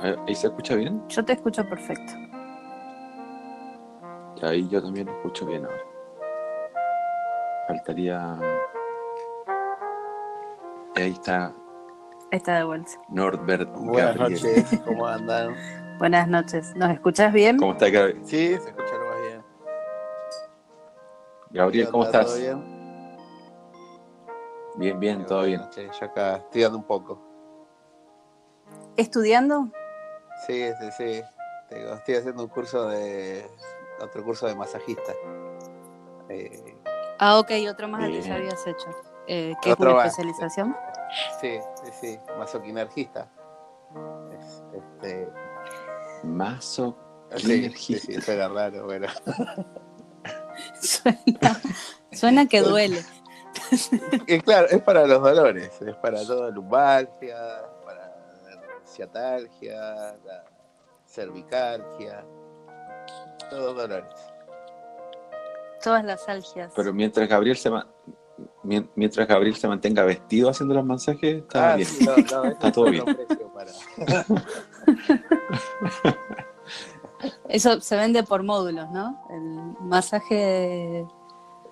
¿Ahí se escucha bien? Yo te escucho perfecto. Ahí yo también lo escucho bien ahora. Faltaría. Ahí está Está de vuelta. Norbert Buenas Gabriel. noches, ¿cómo andan? Buenas noches. ¿Nos escuchas bien? ¿Cómo está Gabriel? Sí, se escucha lo más bien. Gabriel, ¿Qué ¿cómo estás? ¿Todo bien? Bien, bien, todo bien. Yo acá estudiando un poco. ¿Estudiando? Sí, sí, sí. Tengo- estoy haciendo un curso de. otro curso de masajista. Eh, Ah, ok, otro más que ya habías hecho. Eh, ¿Qué es una más. especialización? sí, sí, sí. Masoquinergista. Es- este, Mazo. sí, sí, suena raro, bueno. Suena, suena que duele. Y claro, es para los dolores, es para toda lumbalgia, la cervicalgia, todos dolores. Todas las algias. Pero mientras Gabriel se ma- mientras Gabriel se mantenga vestido haciendo los masajes, está Ah, bien. sí, no, no, Está es todo para- Eso se vende por módulos, ¿no? El masaje,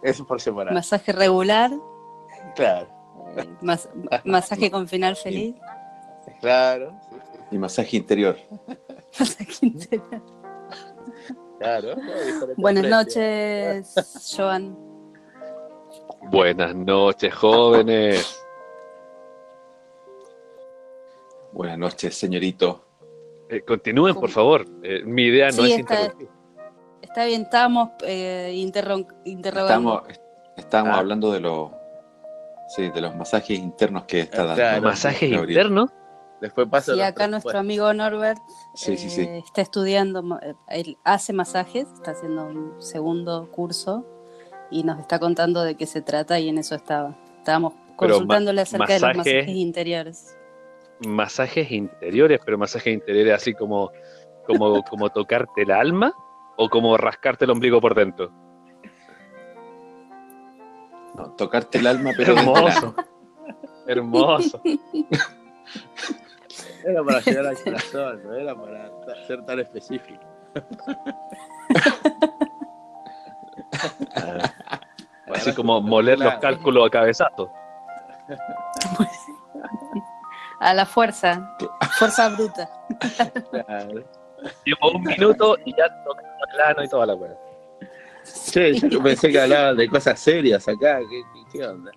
Eso por separado. masaje regular, Claro, eh, mas- masaje con final feliz, claro, sí, sí, Y masaje interior. masaje interior. claro. no, Buenas noches, Joan. Buenas noches, jóvenes. Buenas noches, señorito. Eh, continúen, por favor. Eh, mi idea no Sí, es está- interrumpir. Está bien, estábamos eh, interrogando. Estamos, estamos Ah. hablando de los sí, de los masajes internos que está dando. Claro. ¿Masajes internos? Después paso Sí, acá nuestro amigo Norbert Sí, sí, sí. eh, está estudiando, él hace masajes, está haciendo un segundo curso y nos está contando de qué se trata y en eso estaba. Estábamos Pero consultándole acerca de los masaje- masajes interiores. Masajes interiores, pero masajes interiores así como, como, como tocarte el alma o como rascarte el ombligo por dentro. No, tocarte el alma, pero Hermoso. Hermoso. Era para llegar al corazón, no era para ser tan específico. Así como moler los cálculos a cabezazo. A la fuerza, fuerza bruta. Claro. Llevo un minuto y ya tocando el ano y toda la weá. Che, yo pensé que hablaban de cosas serias acá. ¿Qué, qué, qué onda?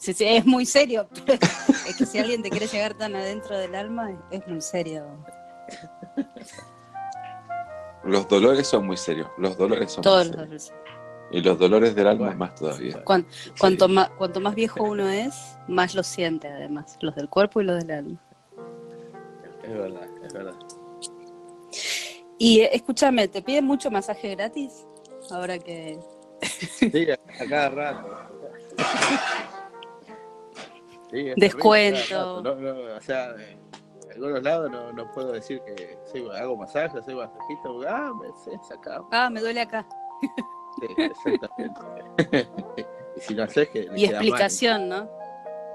Sí, sí, es muy serio. es que si alguien te quiere llegar tan adentro del alma, es muy serio. Los dolores son muy serios. Los dolores son Todos muy los serios. dolores. Y los dolores del alma Bueno. más todavía. Cuan- Cuanto, más, cuanto más viejo uno es, más lo siente además, los del cuerpo y los del alma. Es verdad, es verdad. Y escúchame, ¿te piden mucho masaje gratis? Ahora que... Sí, a cada rato. Sí, Descuento. No, no, o sea, en algunos lados no, no puedo decir que hago masaje, soy masajista. Ah, me. Ah, me duele acá. Sí, exactamente. y si no haces que. Y mal. explicación, ¿no?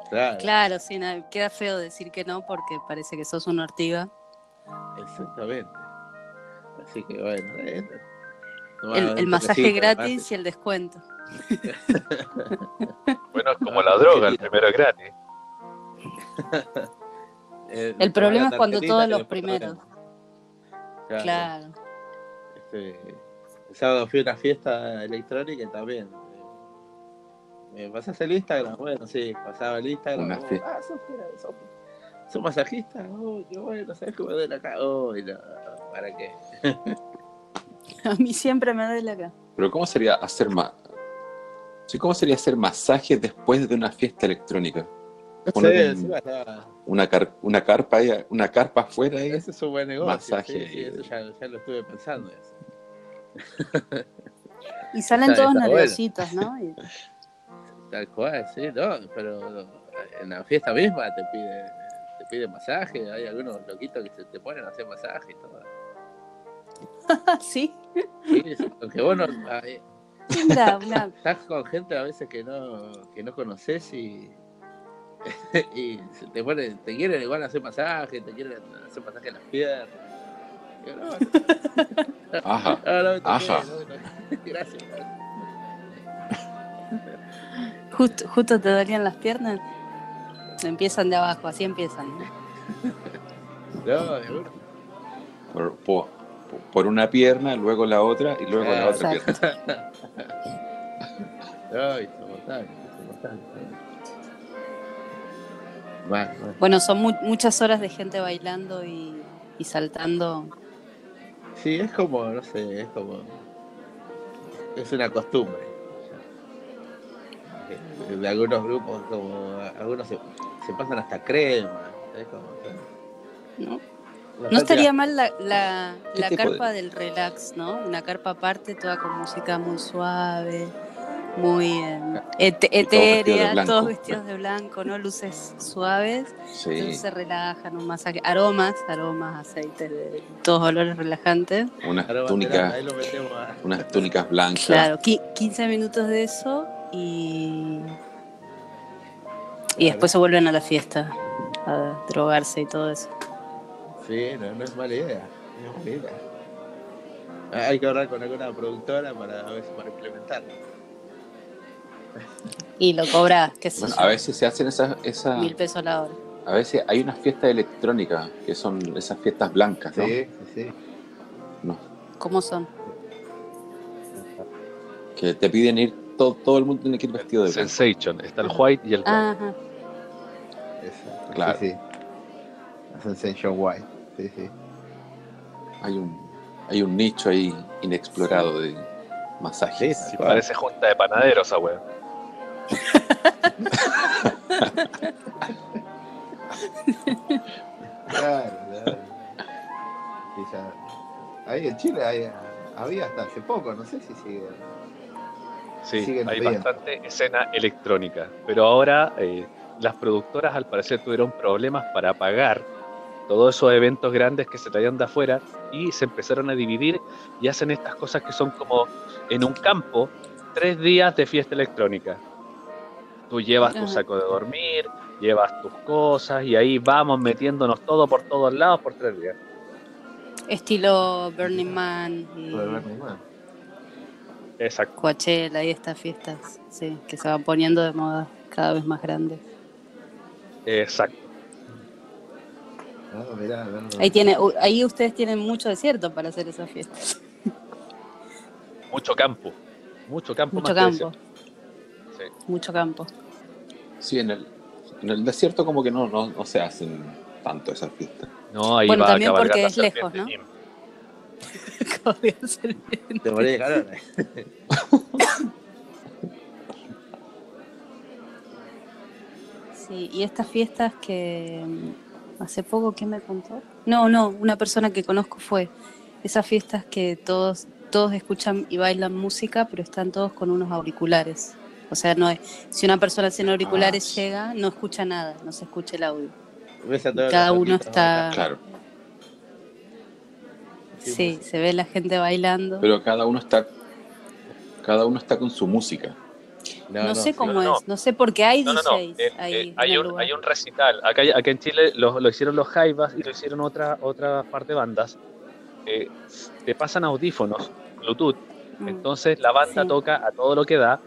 Claro, Claro, sí, no, queda feo decir que no porque parece que sos una ortiga. exactamente. Así que bueno, eh, El, masaje gratis y el descuento. Bueno, es como la droga, el primero es gratis. Eh, El problema es cuando todos los primeros. Claro. Claro. Este, el sábado fui a una fiesta electrónica y también. eh, ¿Me pasas el Instagram? Bueno, sí, pasaba el Instagram. Una oh, fiesta. Ah, sos, sos, sos masajista. Oh, qué bueno, ¿sabes cómo me duele acá? Oh, no, ¿para qué? A mí siempre me duele acá. Pero ¿cómo sería hacer más? Sí, ¿Cómo sería hacer masaje después de una fiesta electrónica? Poner un- Una, car- una carpa ahí, una carpa afuera ahí. Ese es un buen negocio. Masaje sí, sí, y- eso ya, ya lo estuve pensando. Eso. Y salen Está- todos está bueno. nerviositos, ¿no? Y- Tal cual, sí, no, pero en la fiesta misma te pide, te pide masaje, hay algunos loquitos que se te ponen a hacer masaje y todo. sí. Sí, aunque vos no, estás con gente a veces que no, que no conoces y y te ponen, te quieren igual hacer masaje, te quieren hacer masaje en las piernas. Y yo, no, Ajá. no, no, Ajá. Gracias. Justo, justo te dolían las piernas. Empiezan de abajo, así empiezan. Por, por- por una pierna, luego la otra y luego la otra pierna. No, insoportable, insoportable. Bueno, bueno. Bueno, son mu- muchas horas de gente bailando y, y saltando. Sí, es como, no sé, es como. Es una costumbre. ya. De algunos grupos, como. Algunos se, se pasan hasta crema. Es como. ¿no? estaría mal la, la, ¿Qué la tipo carpa de- del relax, ¿no? Una carpa aparte, toda con música muy suave, muy todos de etérea, blanco. todos vestidos de blanco, ¿no? Luces suaves, Sí. entonces se relajan, un masaje, aromas, aromas, aceites, de, todos olores relajantes. Unas túnicas, ahí lo metemos a- unas túnicas blancas. Claro, qui- 15 minutos de eso y, y después se vuelven a la fiesta, a drogarse y todo eso. Sí, no, no es mala idea. No es mala idea. Hay que hablar con alguna productora para ver si para implementarlo. Y lo cobras, qué sé Bueno, yo, a veces se hacen esas, esas, mil pesos la hora. a veces hay unas fiestas electrónicas que son esas fiestas blancas, ¿no? Sí, sí, sí. No, ¿Cómo son? que te piden ir, todo, todo el mundo tiene que ir vestido de blanco. Sensation. Está el white y el. Ajá. Exacto. Claro. Sí, sí. La Sensation White. Sí, sí. Hay un, hay un nicho ahí inexplorado de masajes. Sí, parece junta de panaderos esa weón. Claro, claro. Ya. Ahí en Chile hay- había hasta hace poco, no sé si sigue. Sí, hay bastante escena electrónica. Pero ahora eh, las productoras al parecer tuvieron problemas para pagar todos esos eventos grandes que se traían de afuera y se empezaron a dividir y hacen estas cosas que son como en un campo, tres días de fiesta electrónica. Tú llevas tu saco de dormir, llevas tus cosas y ahí vamos metiéndonos todo por todos lados por tres días. Estilo Burning Man y. Exacto. Coachella y estas fiestas, sí, que se van poniendo de moda cada vez más grandes. Exacto. Ah, mirá. Ahí tiene, ahí ustedes tienen mucho desierto para hacer esas fiestas. Mucho campo. Mucho campo. Mucho más campo. Sí. mucho campo. Sí, en el, en el desierto como que no, no, no se hacen tanto esas fiestas. No, ahí Bueno, va también a porque es lejos, ¿no? Te de calor. eh. Sí, y estas fiestas que mm, hace poco, ¿quién me contó? No, no, una persona que conozco fue. Esas fiestas que todos, todos escuchan y bailan música, pero están todos con unos auriculares. O sea, no es, si una persona sin auriculares Ah. llega, no escucha nada, no se escucha el audio. Cada uno está- Claro, Sí, se ve la gente bailando. pero cada uno está cada uno está con su música. no, sé cómo no, es, no sé porque hay No, no, no. DJs Eh, ahí eh, hay, un, hay un recital. Acá, acá en Chile lo, lo hicieron los Jaivas y lo hicieron otra, otra parte de bandas. Eh, te pasan audífonos, Bluetooth. Mm. Entonces la banda Sí. toca a todo lo que da,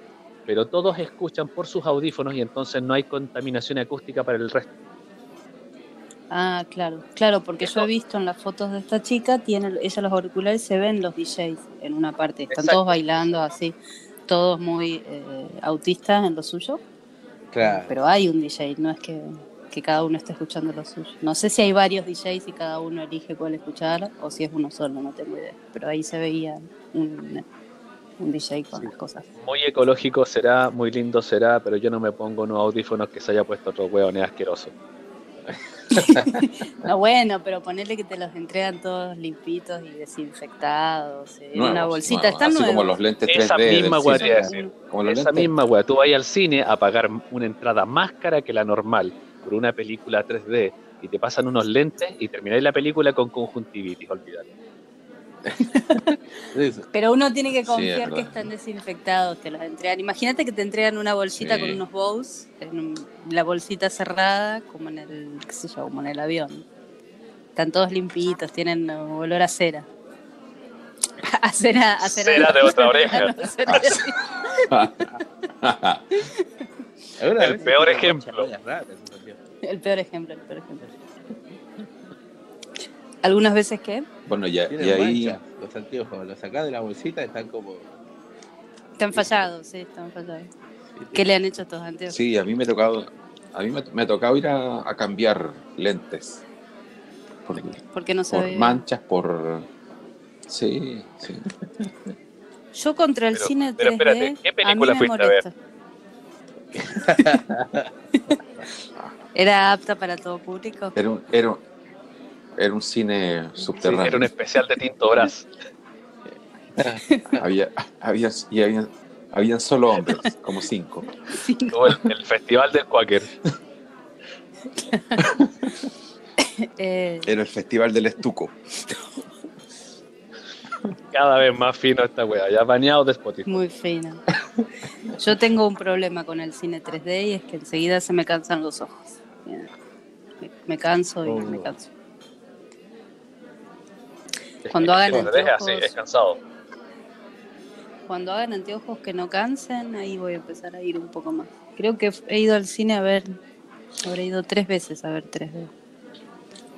pero todos escuchan por sus audífonos y entonces no hay contaminación acústica para el resto. Ah, claro, claro, porque yo Eso- he visto en las fotos de esta chica, tiene ella los auriculares, se ven los DJs en una parte, están Exacto. todos bailando así, todos muy eh, autistas en lo suyo, Claro. pero hay un DJ, no es que, que cada uno esté escuchando lo suyo. No sé si hay varios DJs y cada uno elige cuál escuchar o si es uno solo, no tengo idea, pero ahí se veía un, un DJ con Sí. las cosas. Muy ecológico será, muy lindo será, pero yo no me pongo unos audífonos que se haya puesto otro hueón, es asqueroso. No, bueno, pero ponerle que te los entregan todos limpitos y desinfectados, en Nuevos, una bolsita, nuevos, están así nuevos. como los lentes 3D Esa misma weá te decir. Como Esa lentes. misma weá, tú vas al cine a pagar una entrada más cara que la normal por una película 3D y te pasan unos lentes y termináis la película con conjuntivitis, olvídate. Pero uno tiene que Sí, es confiar que están desinfectados, te los entregan. Imagínate que te entregan una bolsita Sí. con unos bows, en un- la bolsita cerrada, como en el, qué sé yo, como en el avión. Están todos limpitos, tienen olor a cera. A cera, a cera, Cera de otra oreja. No, cera de- Algunas El peor ejemplo. El peor ejemplo, el peor ejemplo. Algunas veces que Bueno, ya, y ahí, los anteojos, los sacás de la bolsita están como. están fallados, sí, están fallados. ¿Qué le han hecho a estos anteojos? sí, a mí me ha tocado, a mí me, me ha tocado ir a, a cambiar lentes. Por, Porque no se por ve. manchas, por... Sí, sí. Yo contra el Pero- cine 3D, pero espérate, ¿qué película a mí me fuiste a ver? molesta. ¿Era apta para todo público? Era un, era, un- era un cine Sí, subterráneo. era un especial de Tinto Brass. había, había, y habían solo hombres, como cinco. Como el, el Festival del Quaker. Eh, Era el festival del estuco. Cada vez más fino esta wea, ya bañado de Spotify. muy fino. Yo tengo un problema con el cine 3D y es que enseguida se me cansan los ojos. Me, me canso y Oh. me canso. Cuando hagan el 3D es así, anteojos- es cansado. Cuando hagan anteojos que no cansen, ahí voy a empezar a ir un poco más. Creo que he ido al cine a ver, habré ido tres veces a ver 3D.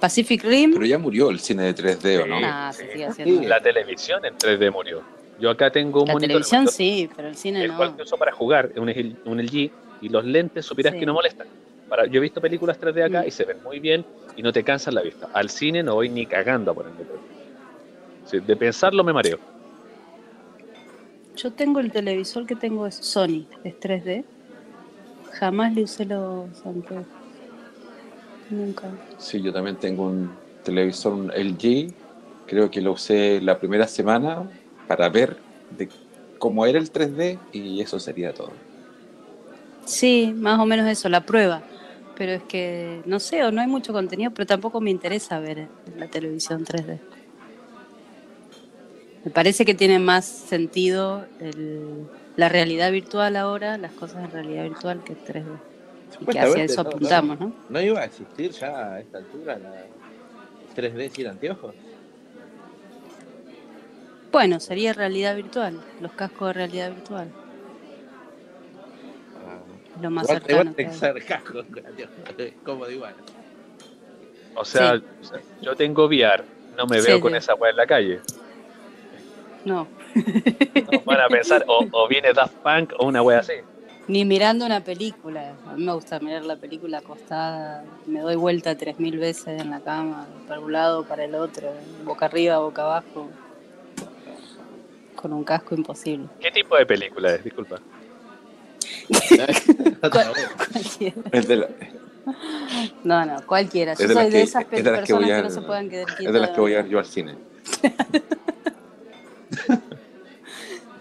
Pacific Rim, Pero ya murió el cine de 3D, ¿o no? Sí. nah, se sigue haciendo. La televisión en 3D murió. Yo acá tengo un La monitor, televisión monitor, sí, pero el cine el cual no. que uso para jugar, un, L- un LG, y los lentes supieras Sí. que no molestan. Para, yo he visto películas 3D acá Mm. y se ven muy bien y no te cansan la vista. Al cine no voy ni cagando a ponerme 3D. Sí, de pensarlo me mareo. Yo tengo el televisor que tengo es Sony, es 3D. Jamás le usé los anteojos. Nunca. Sí, yo también tengo un televisor un LG. Creo que lo usé la primera semana para ver de cómo era el 3D y eso sería todo. Sí, más o menos eso, la prueba. Pero es que, no sé, o no hay mucho contenido, pero tampoco me interesa ver la televisión 3D. Me parece que tiene más sentido el- la realidad virtual ahora, las cosas en realidad virtual que 3D. Y que hacia eso apuntamos, ¿no? No, no iba a existir ya a esta altura la 3D sin anteojos. Bueno, sería realidad virtual, los cascos de realidad virtual. Ah, Lo más igual- cercano igual cascos con anteojos, es cómodo igual. O sea, Sí. yo tengo VR, no me Sí, veo sí. con esa weá en la calle. No, No, van a pensar, o, o viene Daft Punk o una wea así. ni mirando una película. A mí me gusta mirar la película acostada. Me doy vuelta tres mil veces en la cama, para un lado, para el otro, boca arriba, boca abajo. Con un casco imposible. ¿Qué tipo de película es? Disculpa. Cualquiera. Es No, no, cualquiera. Yo Es de las soy de que- esas es de las que personas voy que, no se puedan quedar es quietas. de las que voy a ver yo al cine.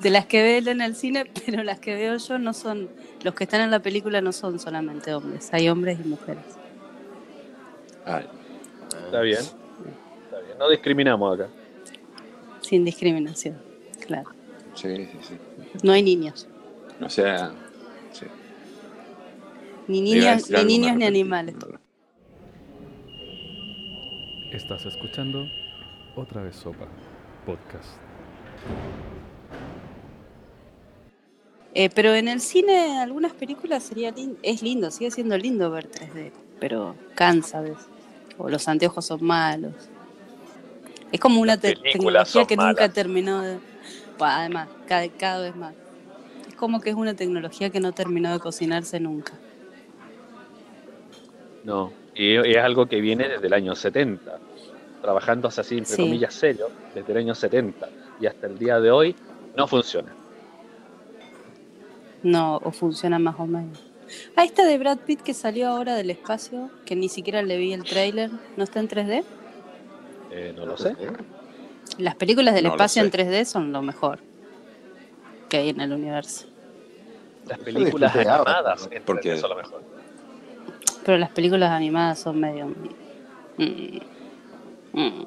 De las que ven en el cine, pero las que veo yo no son. Los que están en la película no son solamente hombres, hay hombres y mujeres. Está bien. Está bien. No discriminamos acá. Sin discriminación, claro. sí, sí, sí. No hay niños. O sea, sí. Ni niños, ni, niños ni animales. Estás escuchando Otra vez Sopa, podcast. Eh, pero en el cine, algunas películas sería lin- es lindo, sigue siendo lindo ver 3D, pero cansa a veces. O los anteojos son malos. Es como una te- tecnología que nunca terminó de. Bueno, además, cada, cada vez más. Es como que es una tecnología que no terminó de cocinarse nunca. No. Y es algo que viene desde el año 70. Trabajando así, entre Sí. comillas, serio, desde el año 70. Y hasta el día de hoy no funciona. No, o funciona más o menos. Ah, esta de Brad Pitt que salió ahora del espacio, que ni siquiera le vi el tráiler, ¿no está en 3D? Eh, no lo sé. Las películas del No espacio en 3D son lo mejor que hay en el universo. Las películas animadas ¿no? en Porque- 3D son lo mejor. Pero las películas animadas son medio... mm, mm.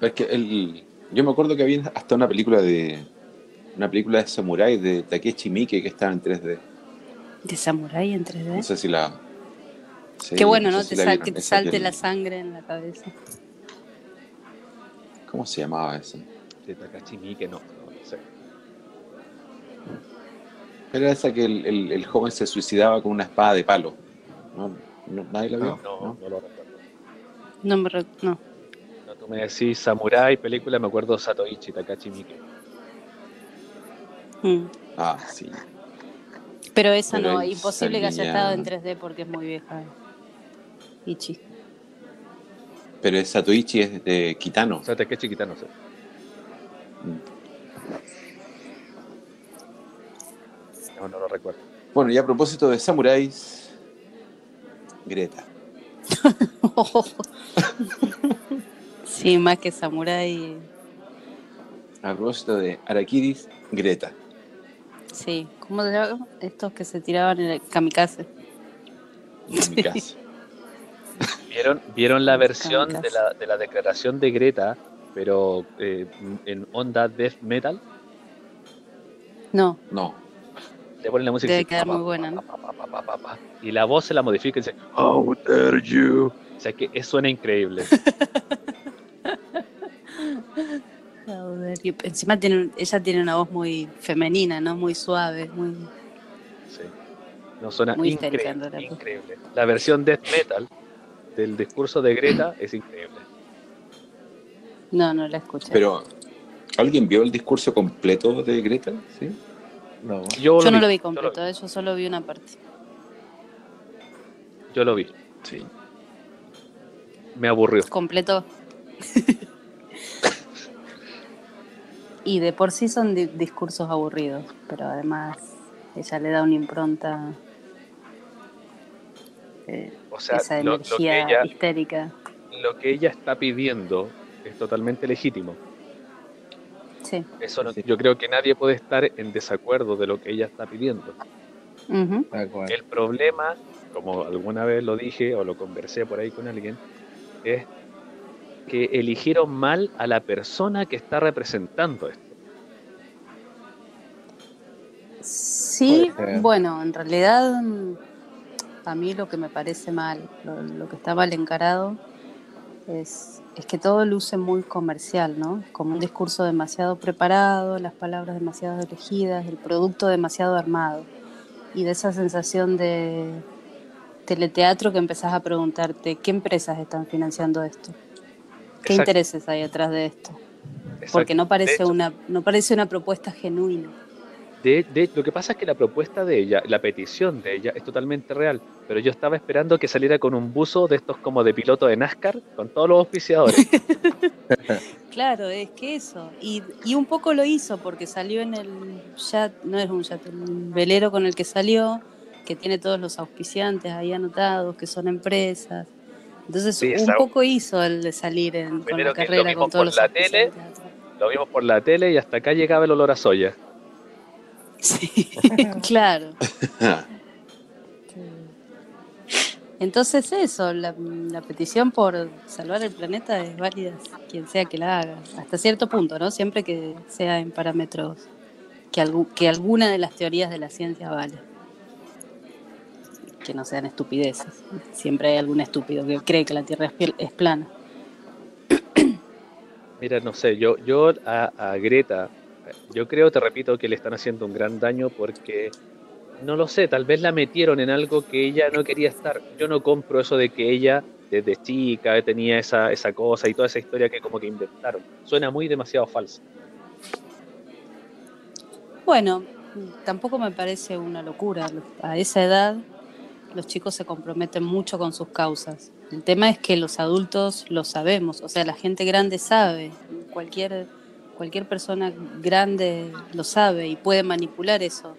Es que el, Yo me acuerdo que había hasta una película de. Una película de Samurai de Takeshi Miike que estaba en 3D. De Samurai en 3D. No sé si la. sí, Qué bueno, ¿no? sé Te si la sal- que te salte que- la sangre en la cabeza. ¿Cómo se llamaba eso? De Takashi Miike, no, no, no sé. Era esa que el, el- el joven se suicidaba con una espada de palo. ¿No? ¿No- ¿Nadie la vio? No, no, lo recuerdo. No me re- no. No, tú me decís Samurai, película, me acuerdo Satoichi, Takashi Miike. Mm. Ah, sí. Pero esa Pero no, imposible que haya estado en 3D porque es muy vieja. Ichi. Pero es Satoichi es de Kitano. O sea, Takeshi Kitano, no sé. No, no lo recuerdo. Bueno, y a propósito de samuráis, Greta. sí, más que Samurai. A propósito de Arakiris, Greta. Sí, ¿cómo se llama? Estos que se tiraban en el kamikaze. ¿Vieron, vieron la versión Kamikaze. de la, de la declaración de Greta, pero eh, en onda death metal? No, No. Le ponen la música Debe y dice, quedar pa, muy buena, ¿no? pa. Y la voz se la modifica y dice, How dare you? O sea que eso suena increíble. joder, y encima tiene, ella tiene una voz muy femenina, ¿no? Muy suave, muy... Sí. No suena Muy increíble. La versión death metal del discurso de Greta es increíble. No, no la escuché. Pero, ¿alguien vio el discurso completo de Greta? ¿Sí? No. Yo, yo no lo vi yo completo, ¿eh? yo solo vi una parte. Yo lo vi. Sí. Me aburrió. Completo. y de por sí son di- discursos aburridos, pero además ella le da una impronta, eh, O sea, esa lo, lo que energía ella, histérica. lo que ella está pidiendo es totalmente legítimo. Sí. Eso no- yo creo que nadie puede estar en desacuerdo de lo que ella está pidiendo. El problema, como alguna vez lo dije o lo conversé por ahí con alguien, es que eligieron mal a la persona que está representando esto. Sí, bueno, en realidad mm, a mí lo que me parece mal, lo, lo que está mal encarado, es, es que todo luce muy comercial, ¿no? Como un discurso demasiado preparado, las palabras demasiado elegidas, el producto demasiado armado. Y de esa sensación de teleteatro que empezás a preguntarte, ¿qué empresas están financiando esto? ¿Qué Exacto, intereses hay atrás de esto? exacto. Porque no parece, hecho- una, no parece una propuesta genuina. De, de- lo que pasa es que la propuesta de ella, la petición de ella es totalmente real, pero yo estaba esperando que saliera con un buzo de estos como de piloto de NASCAR, con todos los auspiciadores. Claro, es que eso. Y, y un poco lo hizo porque salió en el chat, no es un chat, el velero con el que salió, que tiene todos los auspiciantes ahí anotados, que son empresas. Entonces, Sí, un esa- poco hizo el de salir en, con la lo carrera, vimos con todos por los la tele. Lo vimos por la tele y hasta acá llegaba el olor a soya. Sí, claro. Entonces eso, la, la petición por salvar el planeta es válida quien sea que la haga, hasta cierto punto, ¿no? Siempre que sea en parámetros que, algu- que alguna de las teorías de la ciencia vale. Que no sean estupideces. Siempre hay algún estúpido que cree que la Tierra es, plana. Mira, no sé, yo, yo a, a Greta, yo creo, te repito, que le están haciendo un gran daño porque, no lo sé, tal vez la metieron en algo que ella no quería estar. Yo no compro eso de que ella desde chica tenía esa, esa cosa y toda esa historia que como que inventaron. Suena muy demasiado falso. Bueno, tampoco me parece una locura. A esa edad los chicos se comprometen mucho con sus causas. El tema es que los adultos lo sabemos, o sea, la gente grande sabe, cualquier, cualquier persona grande lo sabe y puede manipular eso.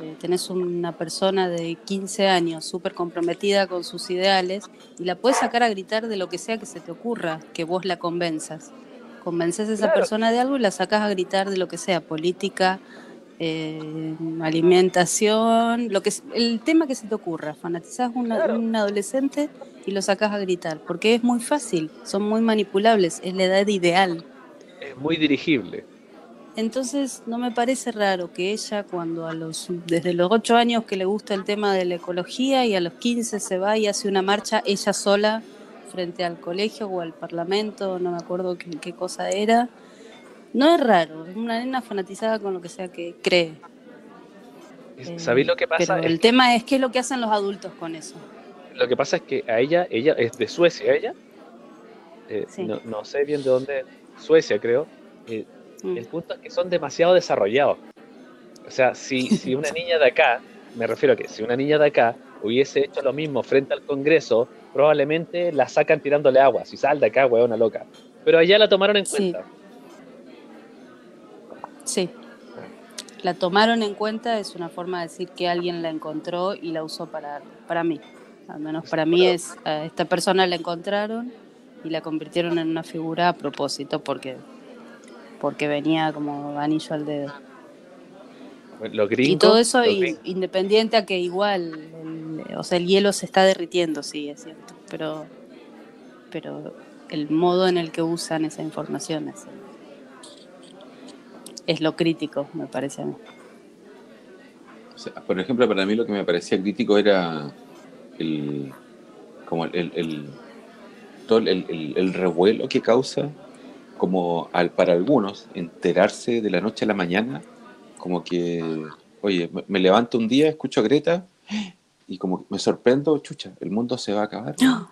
Eh, tenés una persona de 15 años súper comprometida con sus ideales y la puedes sacar a gritar de lo que sea que se te ocurra, que vos la convenzas. Convences a esa Claro. persona de algo y la sacas a gritar de lo que sea, política, eh, alimentación, lo que es- el tema que se te ocurra. Fanatizás a Claro. un adolescente y lo sacas a gritar, porque es muy fácil, son muy manipulables, es la edad ideal. es muy dirigible. Entonces no me parece raro que ella cuando a los desde los 8 años que le gusta el tema de la ecología y a los 15 se va y hace una marcha ella sola frente al colegio o al parlamento, no me acuerdo qué, qué cosa era. No es raro, es una nena fanatizada con lo que sea que cree. Eh, ¿Sabéis lo que pasa? Pero Es el tema es qué es lo que hacen los adultos con eso. Lo que pasa es que a ella, ella es de Suecia, ella. Eh, Sí. no, no sé bien de dónde, Suecia creo. Eh, Mm. el punto es que son demasiado desarrollados. O sea, si, si una niña de acá, me refiero a que si una niña de acá hubiese hecho lo mismo frente al Congreso, probablemente la sacan tirándole agua. Si sal de acá, huevona loca. Pero allá la tomaron en cuenta. Sí. La tomaron en cuenta, es una forma de decir que alguien la encontró y la usó para, para mí. Al menos para mí es, a esta persona la encontraron y la convirtieron en una figura a propósito porque, porque venía como anillo al dedo. Los gringos, y todo eso independiente a que igual, el- o sea, el hielo se está derritiendo, sí, es cierto, pero, pero el modo en el que usan esa información es, es lo crítico, me parece a mí. O sea, por ejemplo, para mí lo que me parecía crítico era el como el, el- el- todo el, el- el revuelo que causa como al, para algunos enterarse de la noche a la mañana como que oye me, me levanto un día escucho a Greta y como que me sorprendo chucha el mundo se va a acabar El-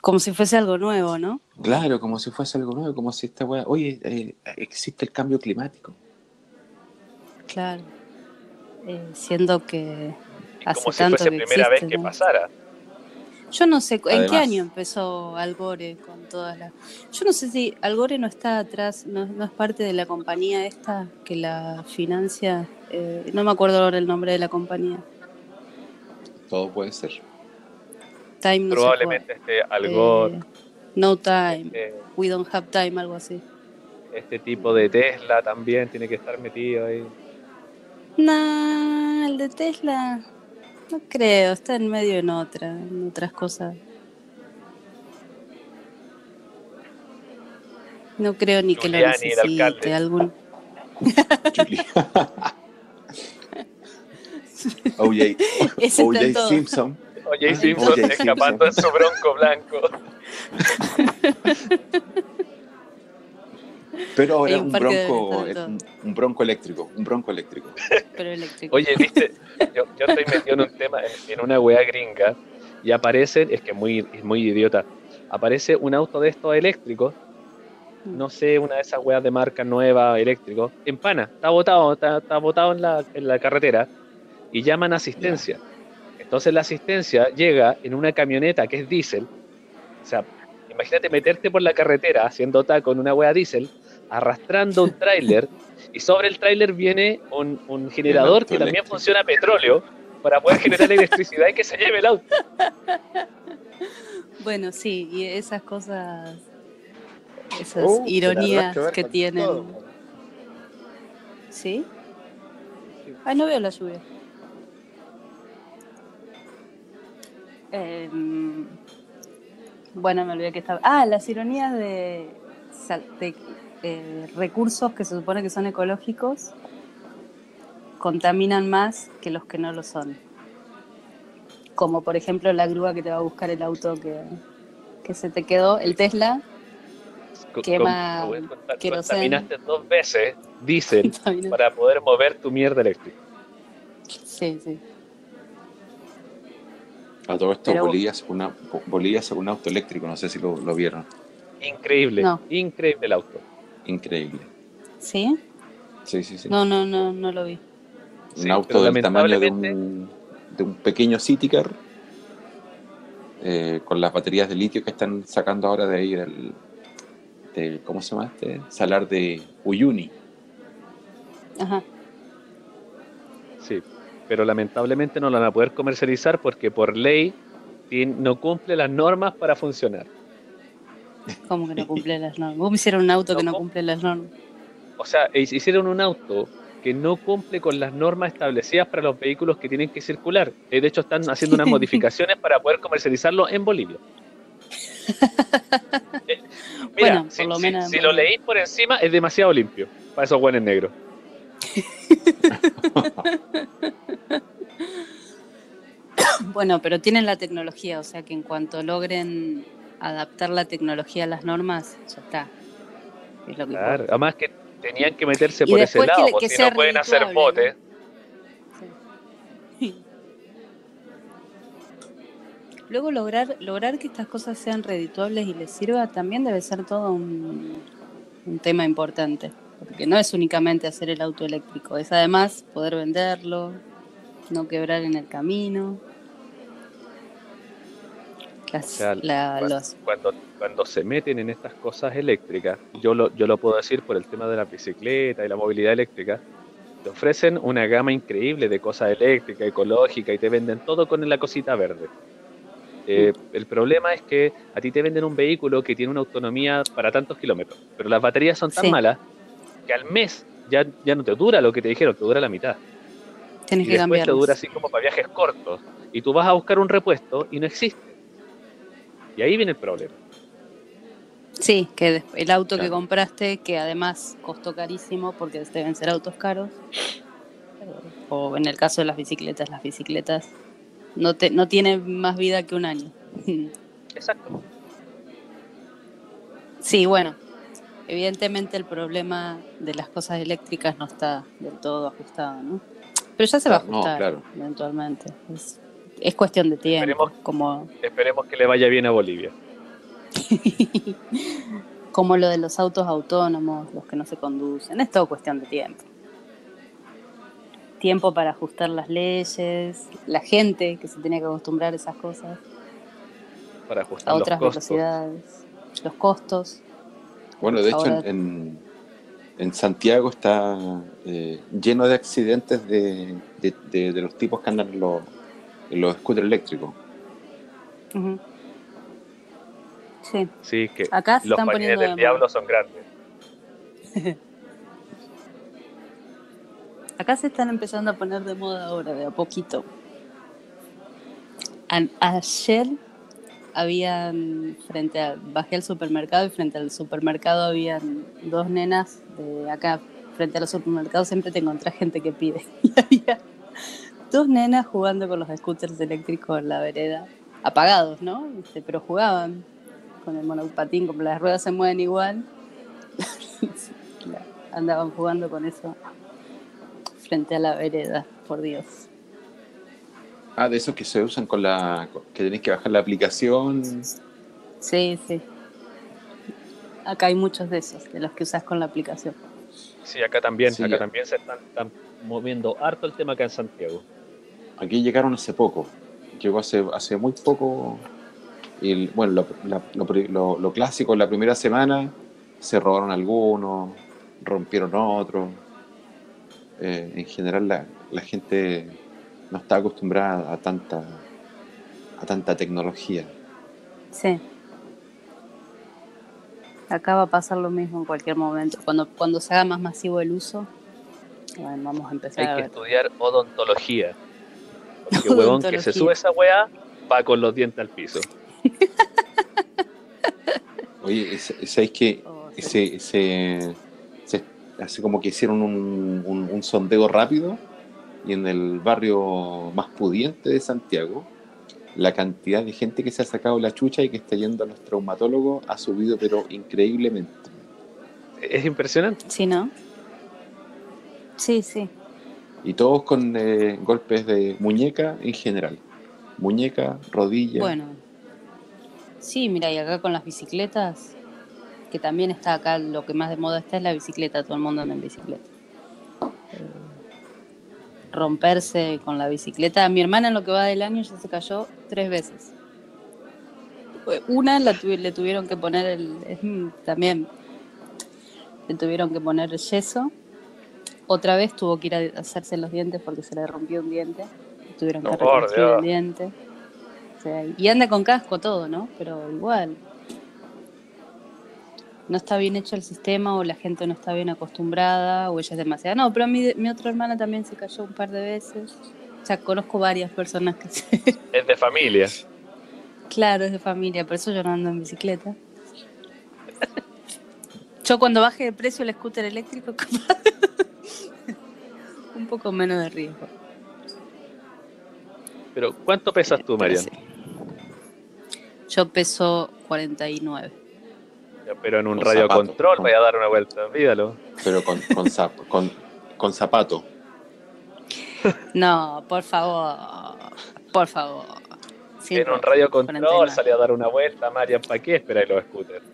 Como si fuese algo nuevo, ¿no? claro como si fuese algo nuevo como si esta wea oye eh, existe el cambio climático Claro. Eh, siendo que hace como si tanto fuese que primera existe, vez que ¿no? pasara. Yo no sé, ¿en qué año empezó Algore con todas las... Yo no sé si Algore no está atrás, no, no es parte de la compañía esta que la financia, eh, no me acuerdo ahora el nombre de la compañía. todo puede ser Time no Probablemente este algo, Eh, no Time, este, We Don't Have Time, algo así. este tipo de Tesla también tiene que estar metido ahí. Nah, el de Tesla, no creo, está en medio en otra, en otras cosas. No creo ni que lo Giuliani, el necesite algún. OJ, OJ. Simpson Oye, Ah, Simpson O.J. escapando en su bronco blanco. Pero ahora un un bronco, un, bronco eléctrico, un bronco eléctrico. pero eléctrico. Oye, viste, yo, yo estoy metido en un tema, en, una weá gringa, y aparece, es que es muy, es muy idiota, aparece un auto de estos eléctricos, no sé, una de esas weas de marca nueva, eléctrico, en pana, está botado, está, está botado en la, en la carretera, y llaman asistencia. Entonces la asistencia llega en una camioneta que es diésel, o sea, imagínate meterte por la carretera haciendo taco con una wea diésel, arrastrando un tráiler, y sobre el tráiler viene un, un generador que también funciona a petróleo para poder generar electricidad y que se lleve el auto. Bueno, sí, y esas cosas, esas Uh, ironías que tienen. todo. ¿Sí? Ay, no veo la lluvia. Em, bueno, me olvidé que estaba. Ah, las ironías de, eh, recursos que se supone que son ecológicos contaminan más que los que no lo son. Como por ejemplo la grúa que te va a buscar el auto que, que se te quedó, el Tesla. Quema. Contaminaste dos veces diésel Contamina- para poder mover tu mierda eléctrica. Sí, sí. A todo esto, Pero- Bolivia sacó, una, Bolivia sacó un auto eléctrico, no sé si lo, lo vieron. Increíble, No. increíble el auto. Increíble. ¿Sí? Sí, sí, sí. No, no, no, no lo vi. un Sí, auto del tamaño de un, de un pequeño City Car eh, con las baterías de litio que están sacando ahora de ahí del, del- ¿cómo se llama este? Salar de Uyuni. Ajá. Sí, pero lamentablemente no lo van a poder comercializar porque por ley no cumple las normas para funcionar. ¿Cómo que no cumple las normas? ¿Cómo hicieron un auto que No, cumple las normas? O sea, e- hicieron un auto que no cumple con las normas establecidas para los vehículos que tienen que circular. Eh, De hecho, están haciendo unas modificaciones para poder comercializarlo en Bolivia. Mira, Bueno, si, por lo si- menos- si lo leís por encima, es demasiado limpio. Para esos buenos negros. Bueno, pero tienen la tecnología, o sea que en cuanto logren adaptar la tecnología a las normas, ya está. Es lo que Claro. importa. Además que tenían que meterse Y por ese que lado, porque que si no pueden hacer botes. Sí. Luego lograr, lograr que estas cosas sean redituables y les sirva también debe ser todo un, un tema importante. Porque no es únicamente hacer el auto eléctrico, es además poder venderlo, no quebrar en el camino. Las- sea, la- cuando, los- cuando, cuando se meten en estas cosas eléctricas, yo lo, yo lo puedo decir por el tema de la bicicleta y la movilidad eléctrica, te ofrecen una gama increíble de cosas eléctricas, ecológicas y te venden todo con la cosita verde. Eh, el problema es que a ti te venden un vehículo que tiene una autonomía para tantos kilómetros, pero las baterías son tan Sí. malas que al mes ya, ya no te dura lo que te dijeron, te dura la mitad. Tienes Y que después te dura así como para viajes cortos. Y tú vas a buscar un repuesto y no existe. Y ahí viene el problema. Sí, que el auto que compraste, que además costó carísimo porque deben ser autos caros, o en el caso de las bicicletas, las bicicletas no, te, no tienen más vida que un año. Exacto. Sí, bueno, evidentemente el problema de las cosas eléctricas no está del todo ajustado, ¿no? Pero ya se va a no, ajustar claro. eventualmente. Es, es cuestión de tiempo, Esperemos. como, Esperemos que le vaya bien a Bolivia. como lo de los autos autónomos, los que no se conducen, es todo cuestión de tiempo. Tiempo para ajustar las leyes, la gente que se tiene que acostumbrar a esas cosas, Para ajustar a los otras costos. velocidades, los costos. Bueno, de hecho, Ahora- en, en- en Santiago está eh, lleno de accidentes de, de- de- de los tipos que andan en los, los scooters eléctricos. Sí, Sí, que acá se los están poniendo del de diablo son grandes. Acá se están empezando a poner de moda ahora, de a poquito. An- ayer habían, frente a, bajé al supermercado y frente al supermercado habían dos nenas de acá, frente a los supermercados siempre te encontrás gente que pide. Y había dos nenas jugando con los scooters eléctricos en la vereda, apagados, ¿no? Este, pero jugaban con el monopatín, como las ruedas se mueven igual. Andaban jugando con eso frente a la vereda, por Dios. Ah, de esos que se usan con la. que tenés que bajar la aplicación. Sí, sí. Acá hay muchos de esos, de los que usas con la aplicación. Sí, acá también, Sí, acá ya. también se están, están moviendo harto el tema acá en Santiago. Aquí llegaron hace poco. Llegó hace, hace muy poco. Y bueno, lo, la- lo pri- lo- lo clásico, la primera semana se robaron algunos, rompieron otros. Eh, en general, la, la gente no está acostumbrada a tanta, a tanta tecnología. Sí. Acá va a pasar lo mismo en cualquier momento. Cuando, cuando se haga más masivo el uso, bueno, vamos a empezar Hay a que ver. estudiar odontología. Porque huevón que se sube esa weá va con los dientes al piso. Oye, es- ¿sabéis que Oh, sí. ese, ese, así como que hicieron un, un- un sondeo rápido y en el barrio más pudiente de Santiago, la cantidad de gente que se ha sacado la chucha y que está yendo a los traumatólogos ha subido pero increíblemente. Es impresionante. Sí, ¿no? Sí, sí. Y todos con eh, golpes de muñeca en general. Muñeca, rodilla. Bueno. Sí, mira, y acá con las bicicletas, que también está acá, lo que más de moda está es la bicicleta, todo el mundo anda en bicicleta. Eh, romperse con la bicicleta. Mi hermana en lo que va del año ya se cayó tres veces. Una le tuvieron que poner el, también le tuvieron que poner yeso. Otra vez tuvo que ir a hacerse los dientes porque se le rompió un diente. Tuvieron que No, reconstruir el diente. O sea, y anda con casco todo, ¿no? Pero igual. No está bien hecho el sistema o la gente no está bien acostumbrada o ella es demasiado. No, pero mi, mi otra hermana también se cayó un par de veces. O sea, conozco varias personas que se... Es de familia. Claro, es de familia, por eso yo no ando en bicicleta. Yo cuando baje de precio el scooter eléctrico, capaz, un poco menos de riesgo. Pero, ¿cuánto pesas tú, Pero Marian? sí. Yo peso 49. Ya, Pero en un Con radio zapato, control con- vaya a dar una vuelta, olvídalo. Pero con, con, zap- con, con zapato. No, por favor, por favor. En un radio control 49. sale a dar una vuelta, Marian, ¿para qué esperáis los scooters?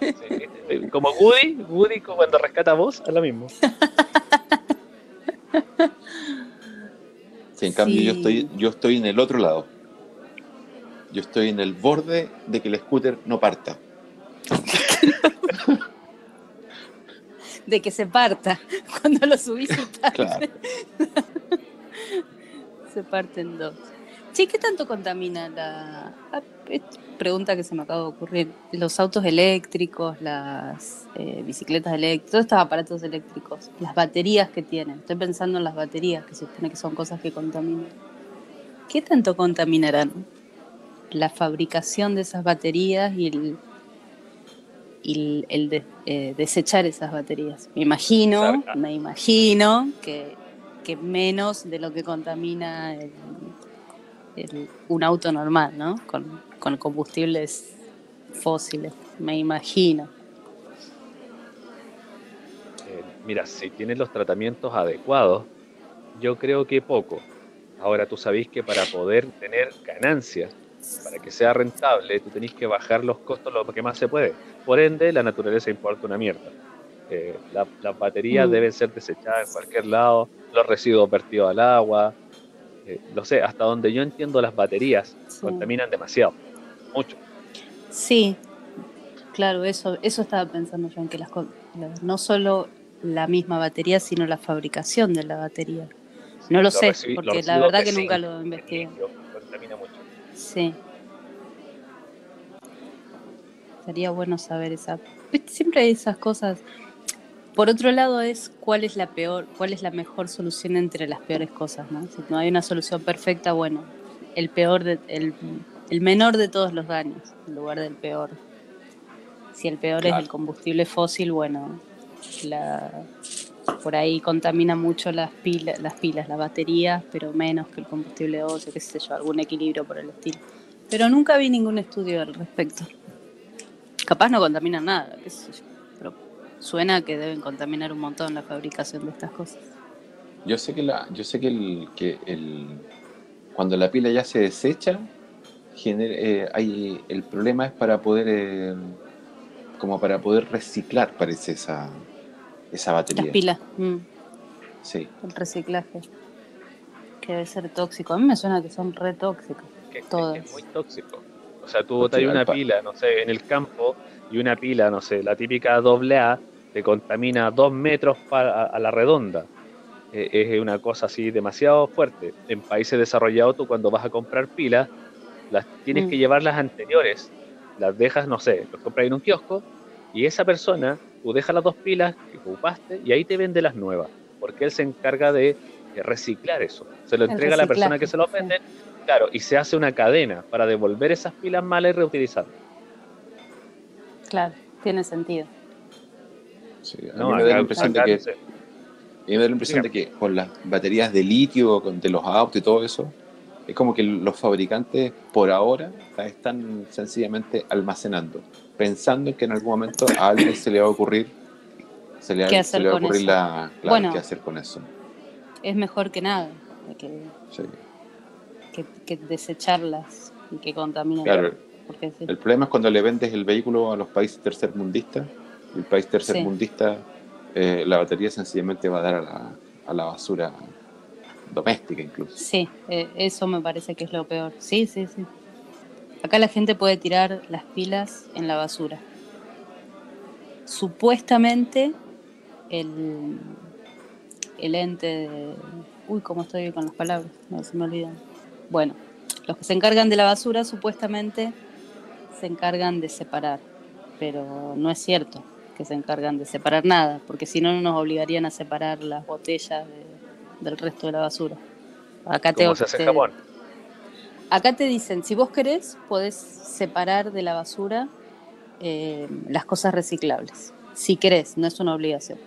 Sí, Como Woody, Woody cuando rescata a vos, es lo mismo. Sí, en cambio yo estoy, yo estoy en el otro lado. Yo estoy en el borde de que el scooter no parta. De que se parta. Cuando lo subís. Claro. Se parte en dos. Sí, ¿qué tanto contamina la... ah, Pregunta que se me acaba de ocurrir. Los autos eléctricos, las eh, bicicletas eléctricas, todos estos aparatos eléctricos, las baterías que tienen. Estoy pensando en las baterías, que se supone que son cosas que contaminan. ¿Qué tanto contaminarán la fabricación de esas baterías y el, y el, el de- eh, desechar esas baterías? Me imagino, me imagino que, que menos de lo que contamina el- un auto normal, ¿no? Con, con combustibles fósiles, me imagino. Eh, mira, si tienes los tratamientos adecuados, yo creo que poco. Ahora tú sabéis que para poder tener ganancias, para que sea rentable, tú tenés que bajar los costos lo que más se puede. Por ende, la naturaleza importa una mierda. Eh, la- las baterías Mm. deben ser desechadas en cualquier lado, los residuos vertidos al agua. Eh, lo sé, hasta donde yo entiendo las baterías Sí. contaminan demasiado, mucho. Sí, claro, eso, eso estaba pensando yo, en que las, no solo la misma batería, sino la fabricación de la batería. No lo sé, porque la verdad de que nunca zinc, lo investigué. Contamina mucho. Sí. Sería bueno saber esa. Siempre hay esas cosas. Por otro lado es cuál es la peor, cuál es la mejor solución entre las peores cosas, ¿no? Si no hay una solución perfecta, bueno, el peor de, el, el menor de todos los daños, en lugar del peor. Si el peor es Claro. el combustible fósil, bueno, la, por ahí contamina mucho las pilas, las pilas, las baterías, pero menos que el combustible óseo, qué sé yo, algún equilibrio por el estilo. Pero nunca vi ningún estudio al respecto. Capaz no contaminan nada, qué sé yo, suena que deben contaminar un montón la fabricación de estas cosas. Yo sé que la, yo sé que el, que el cuando la pila ya se desecha, gener- eh, hay el problema es para poder eh, como para poder reciclar parece esa esa Las batería. pilas, mm, Sí. el reciclaje, que debe ser tóxico. A mí me suena que son re tóxicos. que, Todas. es muy tóxico. O sea, tú botas una pila, no sé, en el campo y una pila, no sé, la típica doble A te contamina dos metros pa- a, a la redonda. Eh, es una cosa así demasiado fuerte. En países desarrollados tú cuando vas a comprar pilas, las tienes Mm. que llevar las anteriores, las dejas, no sé, los compras en un kiosco y esa persona, tú dejas las dos pilas que ocupaste y ahí te vende las nuevas, porque él se encarga de eh, reciclar eso. Se lo El entrega a la persona que se lo sí. vende Claro, y se hace una cadena para devolver esas pilas malas y reutilizarlas. Claro, tiene sentido. Sí. A No, mí me da la impresión de que a mí me da la impresión de que con las baterías de litio con- de los autos y todo eso es como que los fabricantes por ahora las están sencillamente almacenando, pensando en que en algún momento a alguien se le va a ocurrir se le, ¿Qué se le va a ocurrir la claro, Bueno. qué hacer con eso. Es mejor que nada, que, Sí. que, que desecharlas y que contaminen. Claro, Porque sí. El problema es cuando le vendes el vehículo a los países tercermundistas. El país tercermundista, eh, la batería sencillamente va a dar a la, a la basura doméstica incluso. Sí, eh, eso me parece que es lo peor. Sí, sí, sí. Acá la gente puede tirar las pilas en la basura. Supuestamente el, el ente de... Uy, cómo estoy con las palabras, no se me olvidan. Bueno, los que se encargan de la basura supuestamente se encargan de separar, pero no es cierto que se encargan de separar nada, porque si no no nos obligarían a separar las botellas de- del resto de la basura. Acá te, ¿Cómo se hace en te- Japón? Acá te dicen, si vos querés, podés separar de la basura eh, las cosas reciclables. Si querés, no es una obligación.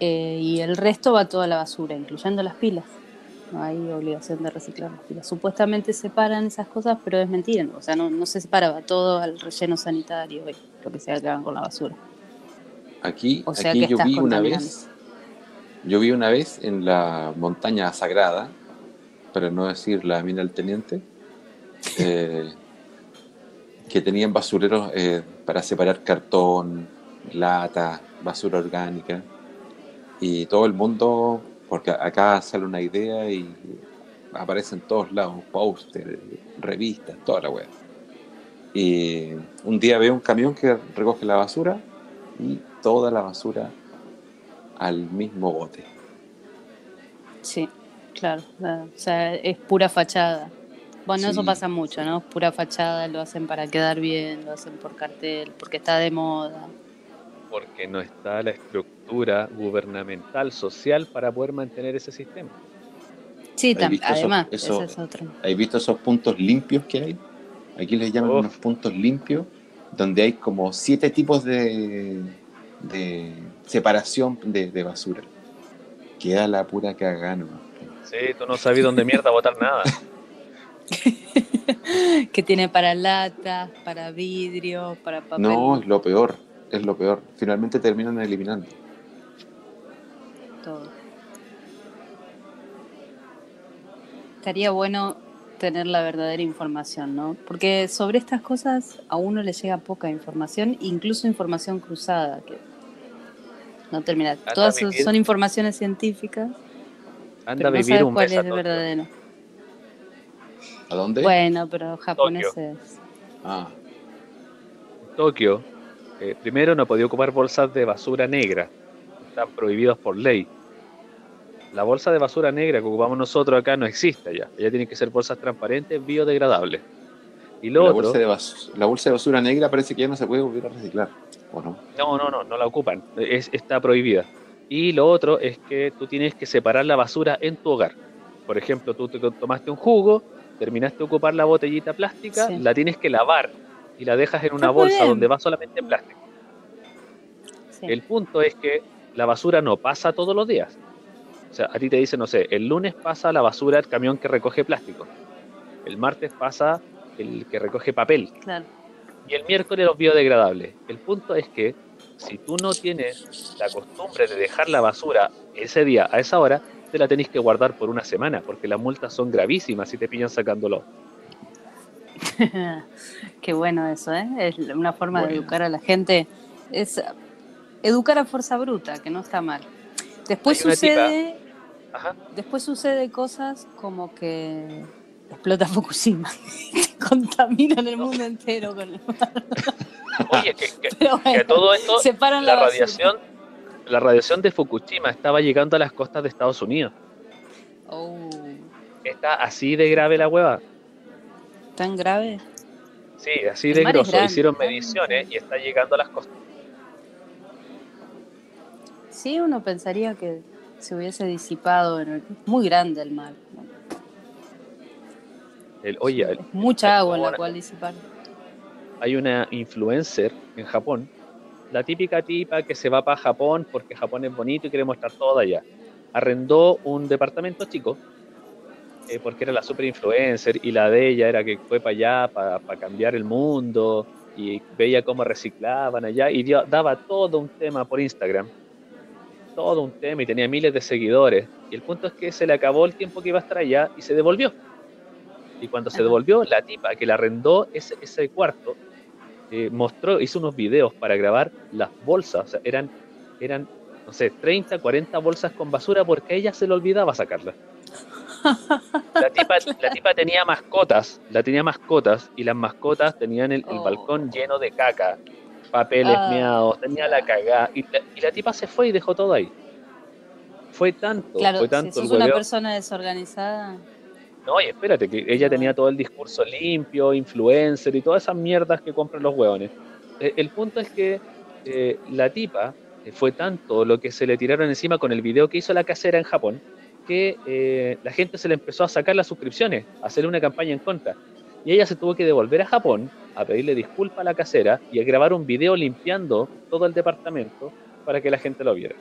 Eh, y el resto va toda la basura, incluyendo las pilas. No hay obligación de reciclar. Supuestamente separan esas cosas, pero es mentira. O sea, no, no se separa, va todo al relleno sanitario lo que sea que hagan con la basura. Aquí, O sea aquí yo vi una vez, yo vi una vez en la montaña sagrada, para no decir la mina del teniente, eh, que tenían basureros eh, para separar cartón, lata, basura orgánica, y todo el mundo, porque acá sale una idea y aparece en todos lados, póster, revistas, toda la web. Y un día veo un camión que recoge la basura y toda la basura al mismo bote. Sí, claro. la- o sea, es pura fachada. Bueno, eso pasa mucho, ¿no? Pura fachada, lo hacen para quedar bien, lo hacen por cartel, porque está de moda. Porque no está la estructura gubernamental, social para poder mantener ese sistema. Sí, ¿Has tam- visto eso- además, eso- ese es otro. ¿Has visto esos puntos limpios que hay? Aquí les llaman Uf. unos puntos limpios, donde hay como siete tipos de, de separación de, de basura. Queda la pura cagada nomás. Sí, tú no sabes dónde mierda botar nada. que tiene para latas, para vidrio, para papel. No, es lo peor, es lo peor. Finalmente terminan eliminando. todo. Estaría bueno tener la verdadera información, ¿no? Porque sobre estas cosas a uno le llega poca información, incluso información cruzada, que no termina. Anda Todas son- vivir. son informaciones científicas, Anda pero a no vivir sabes un cuál mes es Tokio. verdadero. ¿A dónde? Bueno, pero japoneses. Ah, Tokio, eh, primero no podía ocupar bolsas de basura negra, están prohibidos por ley. La bolsa de basura negra que ocupamos nosotros acá no existe ya, ya tienen que ser bolsas transparentes, biodegradables. Y lo la, otro, bolsa de bas- la bolsa de basura negra parece que ya no se puede volver a reciclar, ¿o no? no, no, no, no la ocupan, es, está prohibida. Y lo otro es que tú tienes que separar la basura en tu hogar. Por ejemplo, tú te tomaste un jugo, terminaste de ocupar la botellita plástica, Sí. la tienes que lavar y la dejas en una bolsa bien. donde va solamente plástico. Sí. El punto es que la basura no pasa todos los días. O sea, a ti te dicen, no sé, el lunes pasa la basura el camión que recoge plástico. El martes pasa el que recoge papel. Claro. Y el miércoles los biodegradables. El punto es que si tú no tienes la costumbre de dejar la basura ese día, a esa hora, te la tenés que guardar por una semana, porque las multas son gravísimas si te pillan sacándolo. Qué bueno eso, ¿eh? Es una forma de educar a la gente. Es educar a fuerza bruta, que no está mal. Después sucede, Ajá. después sucede cosas como que explota Fukushima, contaminan el mundo entero con el Oye, que, que- todo esto, la radiación, la radiación de Fukushima estaba llegando a las costas de Estados Unidos. Oh, Está así de grave la hueva. Tan grave. Sí, así El de grosso. Hicieron mediciones y está llegando a las costas. Sí, uno pensaría que se hubiese disipado. En el- muy grande el mar. El, oye, el- Es mucha agua en la cual disipar. hay una influencer en Japón, la típica tipa que se va para Japón porque Japón es bonito y quiere mostrar todo allá. Arrendó un departamento chico eh, porque era la super influencer y la de ella era que fue para allá para cambiar el mundo y veía cómo reciclaban allá y dio- daba todo un tema por Instagram. Todo un tema y tenía miles de seguidores. Y el punto es que se le acabó el tiempo que iba a estar allá y se devolvió. Y cuando se devolvió, la tipa que le arrendó ese, ese cuarto eh, mostró, hizo unos videos para grabar las bolsas. O sea, eran, eran, no sé, 30, 40 bolsas con basura porque ella se le olvidaba sacarlas. La tipa, la tipa tenía mascotas, la tenía mascotas y las mascotas tenían el, el Oh. balcón lleno de caca, papeles Ah. meados, tenía la cagada y la, y la tipa se fue y dejó todo ahí. Fue tanto, Claro, fue si tanto sos el una persona desorganizada, No, y espérate, que ella tenía todo el discurso limpio, influencer y todas esas mierdas que compran los hueones. Eh, El punto es que eh, la tipa eh, fue tanto lo que se le tiraron encima con el video que hizo la casera en Japón, que eh, la gente se le empezó a sacar las suscripciones, a hacerle una campaña en contra. Y ella se tuvo que devolver a Japón a pedirle disculpas a la casera y a grabar un video limpiando todo el departamento para que la gente lo viera.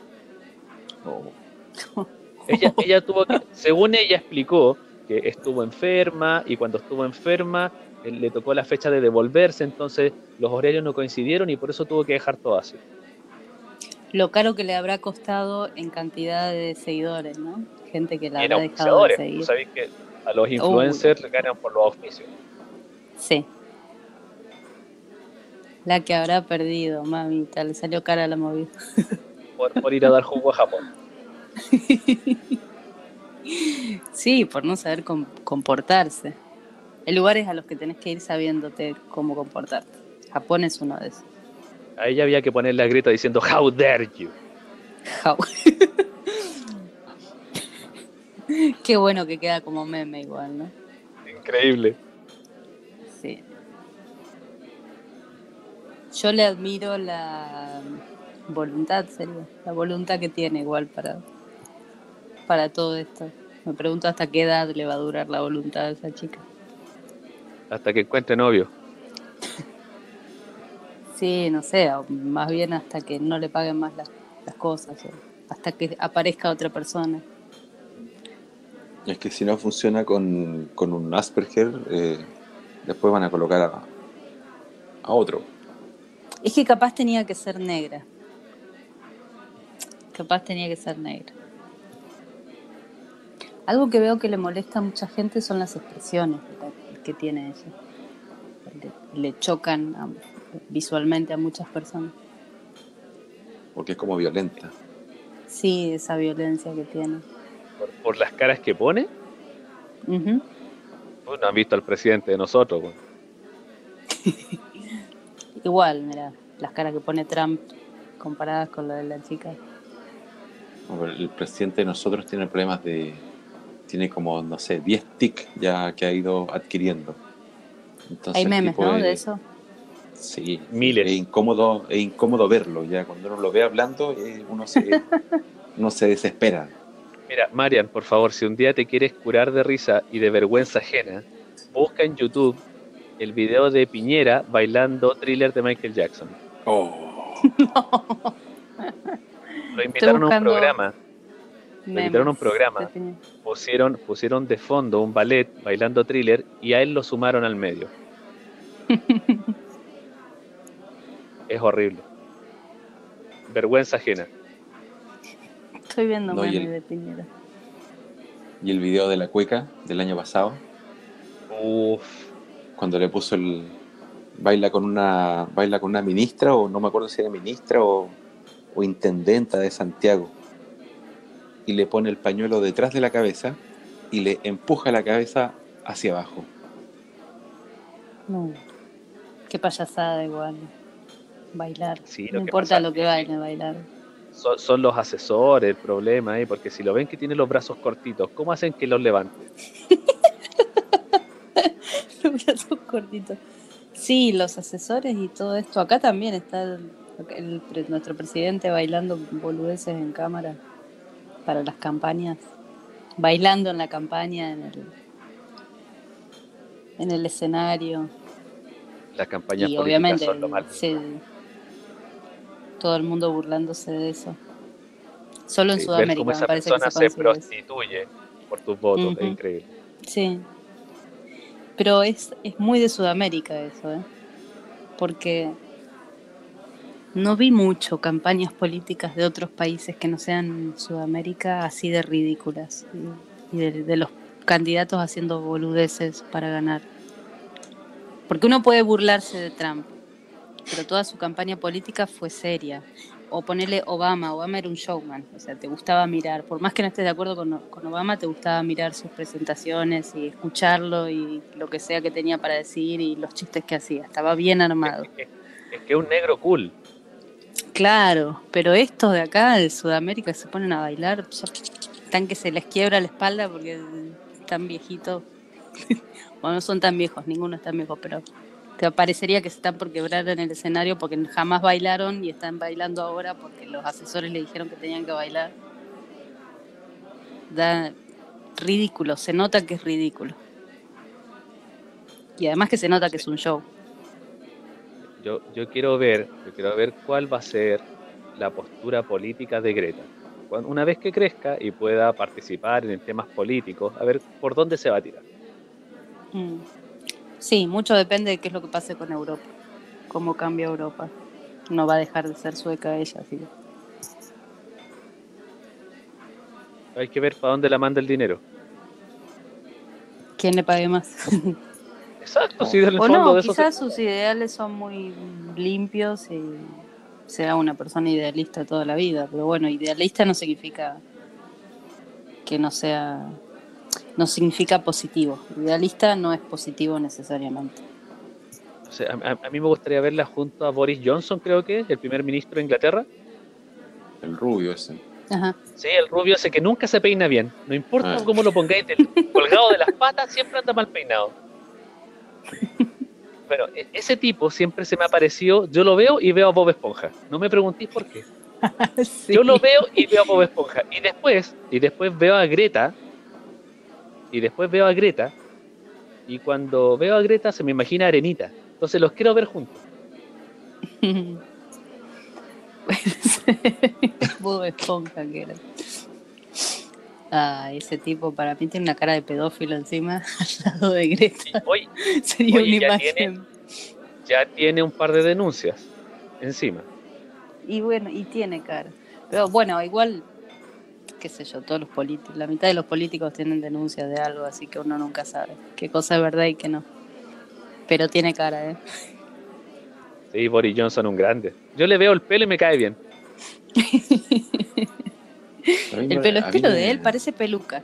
Oh, Ella, ella tuvo que, según ella explicó, que estuvo enferma y cuando estuvo enferma eh, le tocó la fecha de devolverse, entonces los horarios no coincidieron y por eso tuvo que dejar todo así. Lo caro que le habrá costado en cantidad de seguidores, ¿no? Gente que la Y habrá dejado de auspiciadores, seguir. que a los influencers le ganan por los auspicios. Sí. La que habrá perdido, mamita, le salió cara la movida. por, por ir a dar jugo a Japón. Sí, por no saber com- comportarse. Hay lugares a los que tenés que ir sabiéndote cómo comportarte. Japón es uno de esos. A ella había que ponerle a grito diciendo How dare you. Jau. Qué bueno que queda como meme igual, ¿no? Increíble. Sí. Yo le admiro la voluntad, sería, la voluntad que tiene igual para, para todo esto. Me pregunto hasta qué edad le va a durar la voluntad a esa chica. Hasta que encuentre novio. Sí, no sé, más bien hasta que no le paguen más las, las cosas, o hasta que aparezca otra persona. Es que si no funciona con, con un Asperger, eh, después van a colocar a, a otro. Es que capaz tenía que ser negra. Capaz tenía que ser negra. Algo que veo que le molesta a mucha gente son las expresiones que- tiene ella. Le, le chocan a- visualmente a muchas personas. Porque es como violenta. Sí, esa violencia que tiene. Por, por las caras que pone. Pues no han visto al presidente de nosotros. pues. Igual, mira, las caras que pone Trump comparadas con la de la chica. El presidente de nosotros tiene problemas de. Tiene como, no sé, 10 tics ya que ha ido adquiriendo. Entonces, Hay memes, tipo ¿no? De eso. Sí, Miles. Es incómodo, es incómodo verlo. Ya cuando uno lo ve hablando, eh, uno, se, uno se desespera. Mira, Marian, por favor, si un día te quieres curar de risa y de vergüenza ajena, busca en YouTube el video de Piñera bailando thriller de Michael Jackson. Oh, Lo invitaron a un programa, Memes, invitaron a un programa. pusieron, pusieron de fondo un ballet bailando thriller y a él lo sumaron al medio. es horrible. Vergüenza ajena. Estoy viendo No, y memes el- de Piñera. y el video de la cueca del año pasado, Uf, cuando le puso el. Baila con una baila con una ministra, o no me acuerdo si era ministra o, o intendenta de Santiago. Y le pone el pañuelo detrás de la cabeza y le empuja la cabeza hacia abajo. No. Qué payasada igual. Bailar. Sí, no importa pasa lo que baile, bailar. son, son los asesores el problema ahí, porque si lo ven que tiene los brazos cortitos, ¿cómo hacen que los levanten? Los brazos cortitos. Sí, los asesores y todo esto. Acá también está el- el pre- nuestro presidente bailando boludeces en cámara para las campañas. Bailando en la campaña, en el, en el escenario. Las campañas y políticas obviamente son lo sí, todo el mundo burlándose de eso. Solo en ver Sudamérica cómo me parece que persona se se prostituye por tus votos, es increíble. Sí. Pero es, es muy de Sudamérica eso, ¿eh? Porque no vi mucho campañas políticas de otros países que no sean Sudamérica así de ridículas. Y, y de, de los candidatos haciendo boludeces para ganar. Porque uno puede burlarse de Trump, pero toda su campaña política fue seria. O ponerle Obama, Obama era un showman, o sea, te gustaba mirar, por más que no estés de acuerdo con, con Obama, te gustaba mirar sus presentaciones y escucharlo y lo que sea que tenía para decir y los chistes que hacía, estaba bien armado. Es que es un negro cool. Claro, pero estos de acá, de Sudamérica, se ponen a bailar, están que se les quiebra la espalda porque están viejitos. bueno, no son tan viejos, ninguno es tan viejo, pero te parecería que se están por quebrar en el escenario porque jamás bailaron y están bailando ahora porque los asesores le dijeron que tenían que bailar. Da ridículo, se nota que es ridículo. Y además que se nota que es un show. Yo, yo quiero ver, yo quiero ver cuál va a ser la postura política de Greta. Una vez que crezca y pueda participar en temas políticos, a ver por dónde se va a tirar. Mm. Sí, mucho depende de qué es lo que pase con Europa, cómo cambia Europa. No va a dejar de ser sueca ella, que- Hay que ver para dónde la manda el dinero. ¿Quién le pague más? Exacto, si en el o fondo no, de eso se- quizás sus ideales son muy limpios y sea una persona idealista toda la vida, pero bueno, idealista no significa que no sea, no significa positivo. Idealista no es positivo necesariamente. o sea, a, mí me gustaría verla junto a Boris Johnson, creo que es, el primer ministro de Inglaterra. El rubio ese. Ajá. Sí, el rubio ese que nunca se peina bien. No importa Ah. cómo lo pongáis, del colgado de las patas, siempre anda mal peinado. Bueno, e- ese tipo siempre se me ha parecido, yo lo veo y veo a Bob Esponja. No me preguntéis por qué. Sí. Yo lo veo y veo a Bob Esponja. Y después, y después veo a Greta. Y después veo a Greta. Y cuando veo a Greta se me imagina Arenita. Entonces los quiero ver juntos. Bob Esponja que era. Ah, ese tipo para mí tiene una cara de pedófilo encima al lado de Greta. hoy Sería una ya imagen. ya tiene un par de denuncias encima. Y bueno, y tiene cara. Pero bueno, igual, qué sé yo, todos los políticos, la mitad de los políticos tienen denuncias de algo, así que uno nunca sabe qué cosa es verdad y qué no. Pero tiene cara, ¿eh? Sí, Boris Johnson un grande. Yo le veo el pelo y me cae bien. El pelo, pelo me- de él parece peluca.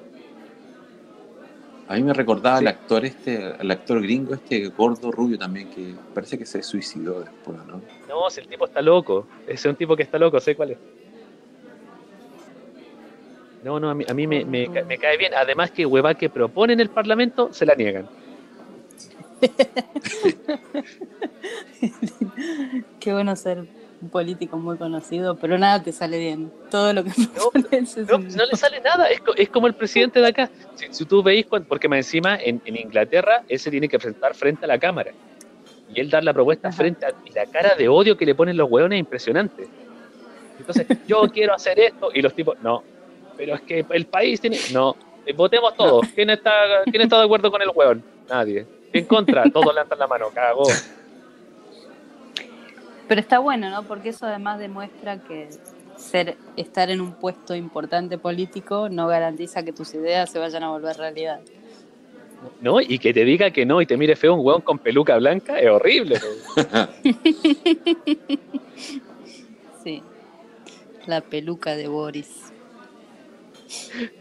A mí me recordaba Sí. al actor este, al actor gringo este gordo rubio también, que parece que se suicidó después, ¿no? No, si el tipo está loco. Ese es un tipo que está loco, sé cuál es. No, no, a mí, a mí me, me ca- me cae bien. Además que hueva que propone en el Parlamento, se la niegan. Qué bueno ser un político muy conocido, pero nada te sale bien. Todo lo que No, propones No, no le sale nada, es, co- es como el presidente de acá. Si, si tú veis, porque más encima en, en Inglaterra él se tiene que presentar frente a la cámara y él dar la propuesta Ajá. frente a y la cara de odio que le ponen los hueones es impresionante. Entonces, yo quiero hacer esto y los tipos, no, pero es que el país tiene, no, eh, votemos todos. ¿Quién está, ¿Quién está de acuerdo con el hueón? Nadie. En contra, todos levantan la mano, cagó. Pero está bueno, ¿no? Porque eso además demuestra que ser estar en un puesto importante político no garantiza que tus ideas se vayan a volver realidad. ¿No? Y que te diga que no y te mire feo un hueón con peluca blanca es horrible. Sí. La peluca de Boris.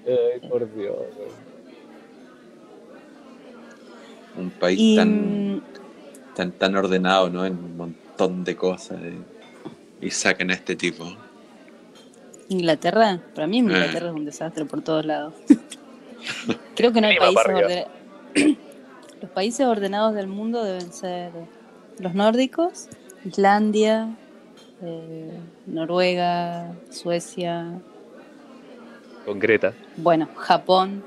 Ay, por Dios. Un país Y tan, mm, tan, tan ordenado, ¿no? En un montón de cosas. eh, y sacan a este tipo. Inglaterra, para mí Eh. Inglaterra es un desastre por todos lados. Creo que no hay países ordenados. Los países ordenados del mundo deben ser los nórdicos, Islandia, eh, Noruega, Suecia, Con Greta. bueno, Japón.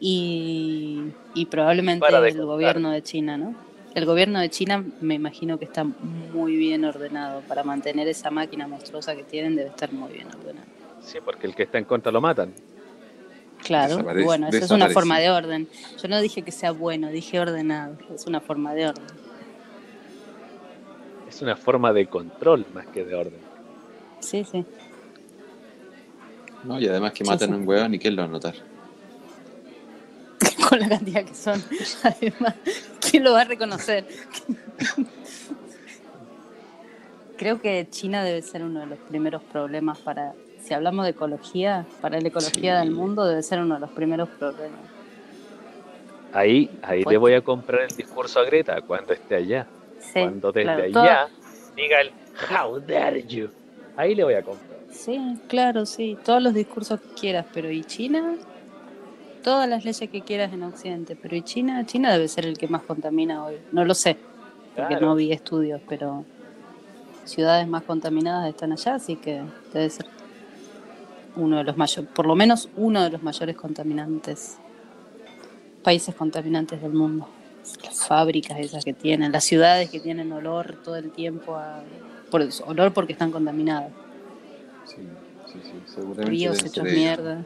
Y, y probablemente el contar. gobierno de China, ¿no? El gobierno de China me imagino que está muy bien ordenado. Para mantener esa máquina monstruosa que tienen debe estar muy bien ordenado. Sí, porque el que está en contra lo matan. Claro, Desaparece- bueno, eso es una forma de orden. Yo no dije que sea bueno, dije ordenado. Es una forma de orden. Es una forma de control más que de orden. Sí, sí. ¿no? Y además que Sí, matan sí. a un hueón y quién lo va a notar. Con la cantidad que son. Además, ¿quién lo va a reconocer? Creo que China debe ser uno de los primeros problemas para, si hablamos de ecología, para la ecología Sí. del mundo debe ser uno de los primeros problemas. Ahí, ahí Pues- le voy a comprar el discurso a Greta cuando esté allá. Sí, cuando desde claro, allá diga el How dare you. Ahí le voy a comprar. Sí, claro, sí. Todos los discursos que quieras, pero ¿y China? Todas las leyes que quieras en Occidente, pero ¿y China? China debe ser el que más contamina hoy. No lo sé, porque Claro. no vi estudios, pero ciudades más contaminadas están allá, así que debe ser uno de los mayores, por lo menos uno de los mayores contaminantes países contaminantes del mundo. Las fábricas esas que tienen, las ciudades que tienen olor todo el tiempo, a, por el olor porque están contaminadas. Sí, sí, sí, seguramente. Ríos hechos mierda.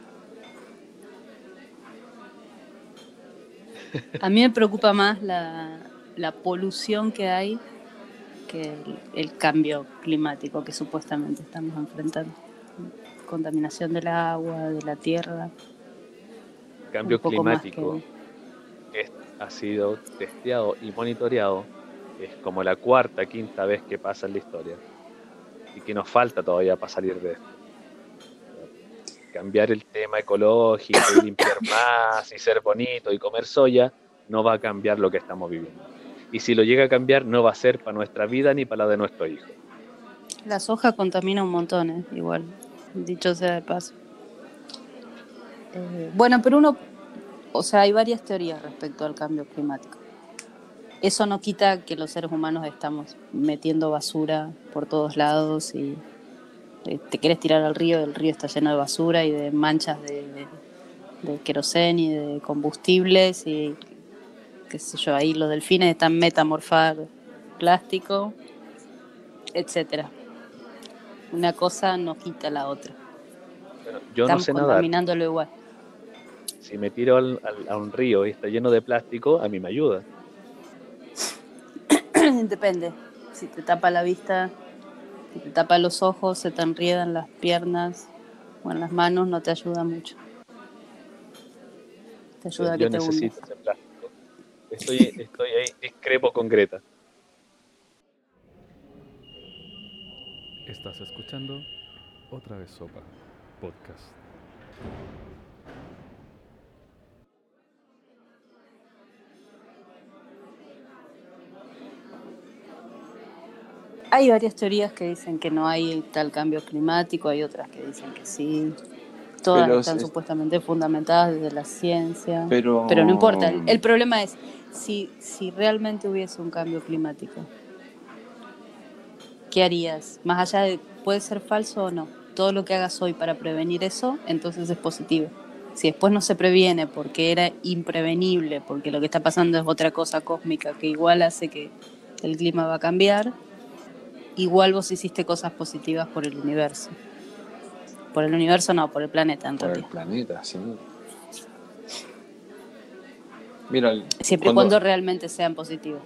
A mí me preocupa más la, la polución que hay que el, el cambio climático que supuestamente estamos enfrentando. Contaminación del agua, de la tierra. Cambio climático que- es- ha sido testeado y monitoreado. Es como la cuarta, quinta vez que pasa en la historia. Y que nos falta todavía para salir de esto. Cambiar el tema ecológico y limpiar más y ser bonito y comer soya no va a cambiar lo que estamos viviendo. Y si lo llega a cambiar, no va a ser para nuestra vida ni para la de nuestro hijo. La soja contamina un montón, ¿eh? igual, dicho sea de paso. Eh, bueno, pero uno, o sea, hay varias teorías respecto al cambio climático. Eso no quita que los seres humanos estamos metiendo basura por todos lados y eh, te quieres tirar al río, el río está lleno de basura y de manchas de, de, de queroseno y de combustibles y qué sé yo, ahí los delfines están metamorfar plástico, etcétera. Una cosa no quita la otra. Bueno, yo no Estamos sé nadar. contaminándolo igual. Si me tiro al- al- a un río y está lleno de plástico, a mí me ayuda. Depende. Si te tapa la vista, si te tapa los ojos, se te enriedan las piernas o en las manos, no te ayuda mucho. Te ayuda a que yo te necesito hundas. ese plástico. Estoy, estoy ahí, discrepo con Greta. Estás escuchando Otra vez Sopa, podcast. Hay varias teorías que dicen que no hay tal cambio climático, hay otras que dicen que sí. Todas Pero están es- supuestamente fundamentadas desde la ciencia. Pero, Pero no importa. El, el problema es si, si realmente hubiese un cambio climático. ¿Qué harías? Más allá de puede ser falso o no. Todo lo que hagas hoy para prevenir eso, entonces es positivo. Si después no se previene porque era imprevenible, porque lo que está pasando es otra cosa cósmica que igual hace que el clima va a cambiar, igual vos hiciste cosas positivas por el universo. Por el universo no, por el planeta en Por el planeta, sí. Mira, el- Siempre y cuando realmente sean positivos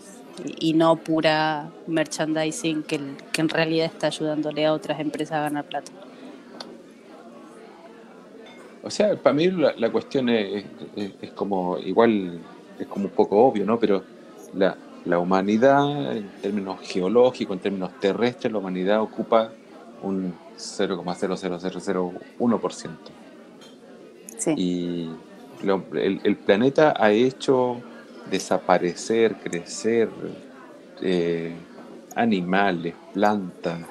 y, y no pura merchandising que, el- que en realidad está ayudándole a otras empresas a ganar plata. O sea, para mí la, la cuestión es, es- es como, igual, es como un poco obvio, ¿no? Pero la, la humanidad, en términos geológicos, en términos terrestres, la humanidad ocupa un 0,00001%. Sí. Y lo- el, el planeta ha hecho desaparecer, crecer eh, animales, plantas,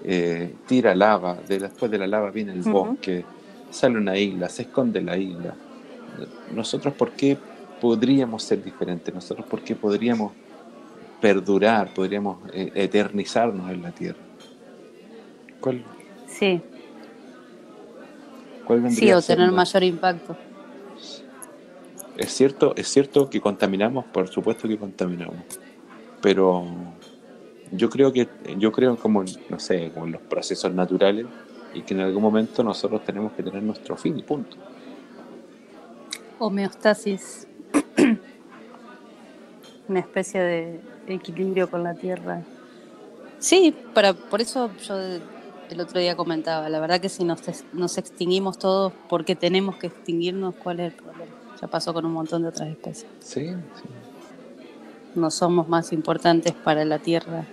eh, tira lava, de, después de la lava viene el bosque, sale una isla, se esconde la isla. Nosotros, ¿por qué podríamos ser diferentes? Nosotros, ¿por qué podríamos perdurar, podríamos eh, eternizarnos en la Tierra? ¿Cuál, Sí, cuál vendría sí, a o ser tener mayor impacto. Es cierto, es cierto que contaminamos, por supuesto que contaminamos. Pero yo creo que, yo creo como, no sé, como en los procesos naturales y que en algún momento nosotros tenemos que tener nuestro fin y punto. Homeostasis. Una especie de equilibrio con la tierra. Sí, para, por eso yo el otro día comentaba, la verdad que si nos, nos extinguimos todos porque tenemos que extinguirnos, ¿cuál es el problema? Ya pasó con un montón de otras especies. Sí, sí. No somos más importantes para la tierra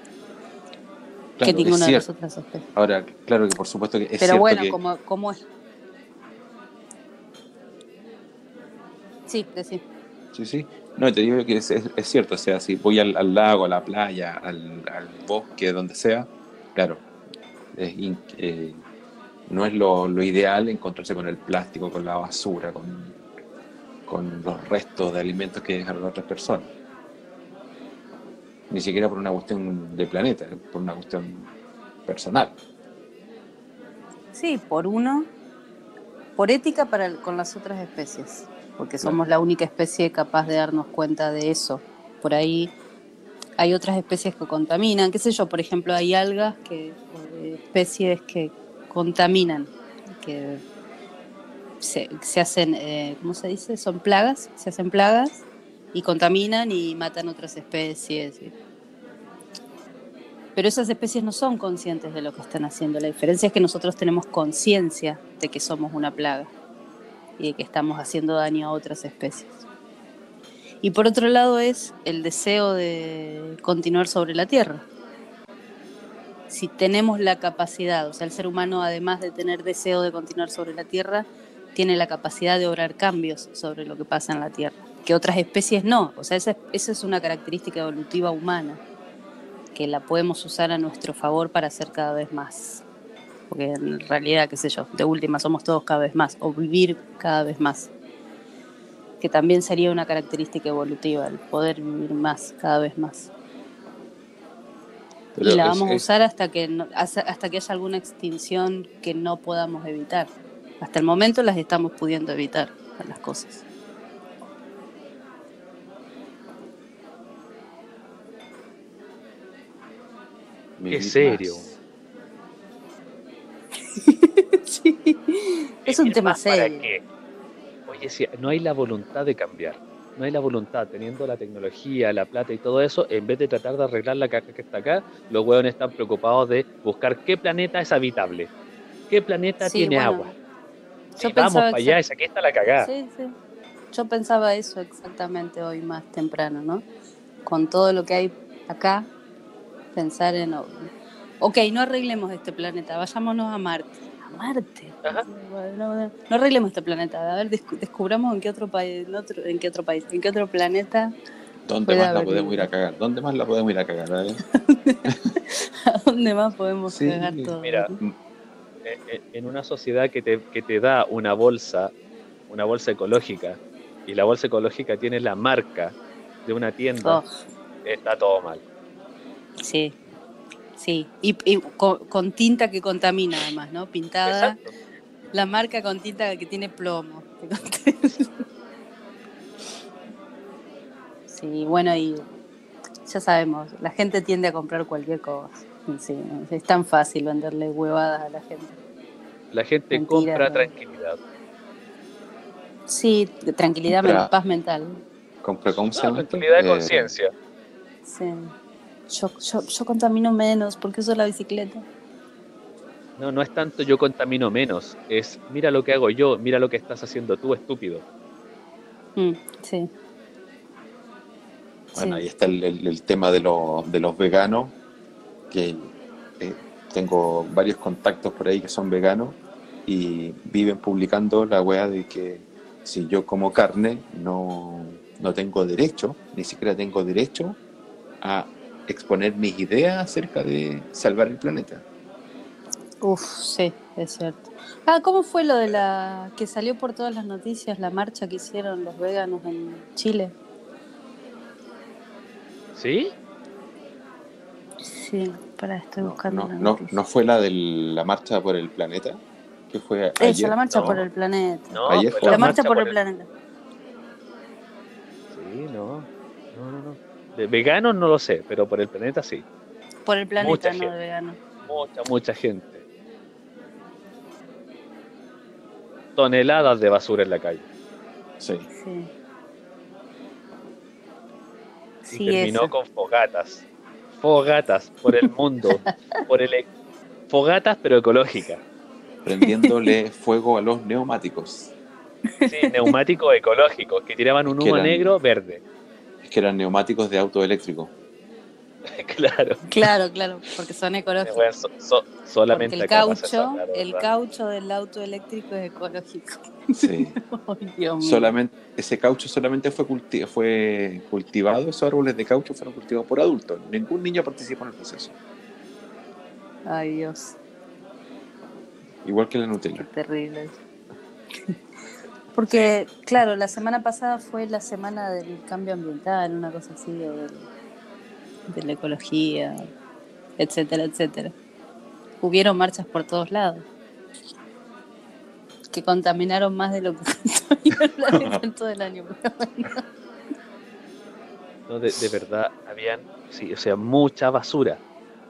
que Claro, ninguna de las otras especies. Ahora, claro que por supuesto que es Pero cierto bueno, que como, como es. Sí, decí. Sí, sí. No, te digo que es, cierto, o sea, si voy al, lago, a la playa, al, bosque, donde sea, claro, eh, no es lo, ideal encontrarse con el plástico, con la basura, con, los restos de alimentos que dejaron otras personas. Ni siquiera por una cuestión de planeta, por una cuestión personal. Sí, por uno, por ética para con las otras especies. Porque somos la única especie capaz de darnos cuenta de eso. Por ahí hay otras especies que contaminan, qué sé yo, por ejemplo, hay algas que, especies que contaminan, que se, se hacen, eh, ¿cómo se dice? Son plagas, se hacen plagas y contaminan y matan otras especies. Pero esas especies no son conscientes de lo que están haciendo. La diferencia es que nosotros tenemos conciencia de que somos una plaga y de que estamos haciendo daño a otras especies. Y por otro lado es el deseo de continuar sobre la Tierra. Si tenemos la capacidad, o sea, el ser humano además de tener deseo de continuar sobre la Tierra, tiene la capacidad de obrar cambios sobre lo que pasa en la Tierra, que otras especies no. O sea, esa, esa es una característica evolutiva humana, que la podemos usar a nuestro favor para hacer cada vez más. Porque en realidad, qué sé yo, de última somos todos cada vez más, o vivir cada vez más. Que también sería una característica evolutiva, el poder vivir más, cada vez más. Pero y la es- vamos a es- usar hasta que, no- hasta hasta que haya alguna extinción que no podamos evitar. Hasta el momento las estamos pudiendo evitar, a las cosas. vivir serio. más. Sí, es un ¿Vivir tema serio. qué? Oye, si no hay la voluntad de cambiar, no hay la voluntad, teniendo la tecnología, la plata y todo eso, en vez de tratar de arreglar la caca que está acá, los hueones están preocupados de buscar qué planeta es habitable, qué planeta Sí, tiene bueno, agua. yo Si vamos para allá, esa aquí está la cagada. Sí, sí. Yo pensaba eso exactamente hoy más temprano, ¿no? Con todo lo que hay acá, pensar en, ok, no arreglemos este planeta, vayámonos a Marte. A Marte. Ajá. No, no- no arreglemos este planeta. A ver, descu- descubramos en qué otro país, en, otro, en qué otro país, en qué otro planeta, ¿Dónde más la podemos ir a cagar? ¿Dónde más la podemos ir a cagar? A ver. a dónde más podemos Sí, cagar todo. mira. Eh, eh, En una sociedad que te, que te da una bolsa, una bolsa ecológica, y la bolsa ecológica tiene la marca de una tienda, Oh, está todo mal. sí, sí. Y, y con, con tinta que contamina además, ¿no? Pintada. Exacto. La marca con tinta que tiene plomo. Sí, bueno, y ya sabemos, la gente tiende a comprar cualquier cosa. Sí, es tan fácil venderle huevadas a la gente. La gente Mentira, compra ¿no? tranquilidad. Sí, tranquilidad, Compra- paz mental. Compra ¿cómo se No, llama esto? tranquilidad de Eh, conciencia. Sí. Yo, yo, yo contamino menos porque uso la bicicleta. No, no es tanto yo contamino menos, es mira lo que hago yo, mira lo que estás haciendo tú, estúpido. Mm, sí. Bueno, Sí. ahí está el, el- el tema de, los- de los veganos, que eh, tengo varios contactos por ahí que son veganos y viven publicando la wea de que si yo como carne no, no tengo derecho, ni siquiera tengo derecho a exponer mis ideas acerca de salvar el planeta. Uf, sí, es cierto. Ah, ¿cómo fue lo de la que salió por todas las noticias, la marcha que hicieron los veganos en Chile? ¿Sí? Sí, para, estoy No, buscando no, la no, no fue la de la marcha por el planeta, que fue Esa, ayer. la marcha no. por el planeta. No, Ayer fue fue la marcha por el planeta. planeta. Sí, no. No, no, no. De veganos no lo sé, pero por el planeta sí. Por el planeta, Mucha no gente. de vegano. Mucha, mucha gente. Toneladas de basura en la calle. Sí. Sí. Y Sí, terminó eso. con fogatas. Fogatas por el mundo. por el e- Fogatas pero ecológicas. prendiéndole fuego a los neumáticos. Sí, neumáticos ecológicos que tiraban un humo eran- negro verde. Que eran neumáticos de auto eléctrico. claro. Claro, claro, porque son ecológicos. Bueno, so- so- Porque solamente el caucho, el caucho del auto eléctrico es ecológico. Sí. Ay, Dios mío. solamente, ese caucho solamente fue, culti- fue cultivado, esos árboles de caucho fueron cultivados por adultos. Ningún niño participó en el proceso. Ay, Dios, Igual que la qué Nutella. terrible. Porque, claro, la semana pasada fue la semana del cambio ambiental, una cosa así, o de la ecología, etcétera, etcétera. Hubieron marchas por todos lados. que contaminaron más de lo que en todo el año. pero bueno. No, de, de verdad, habían, sí, o sea, mucha basura.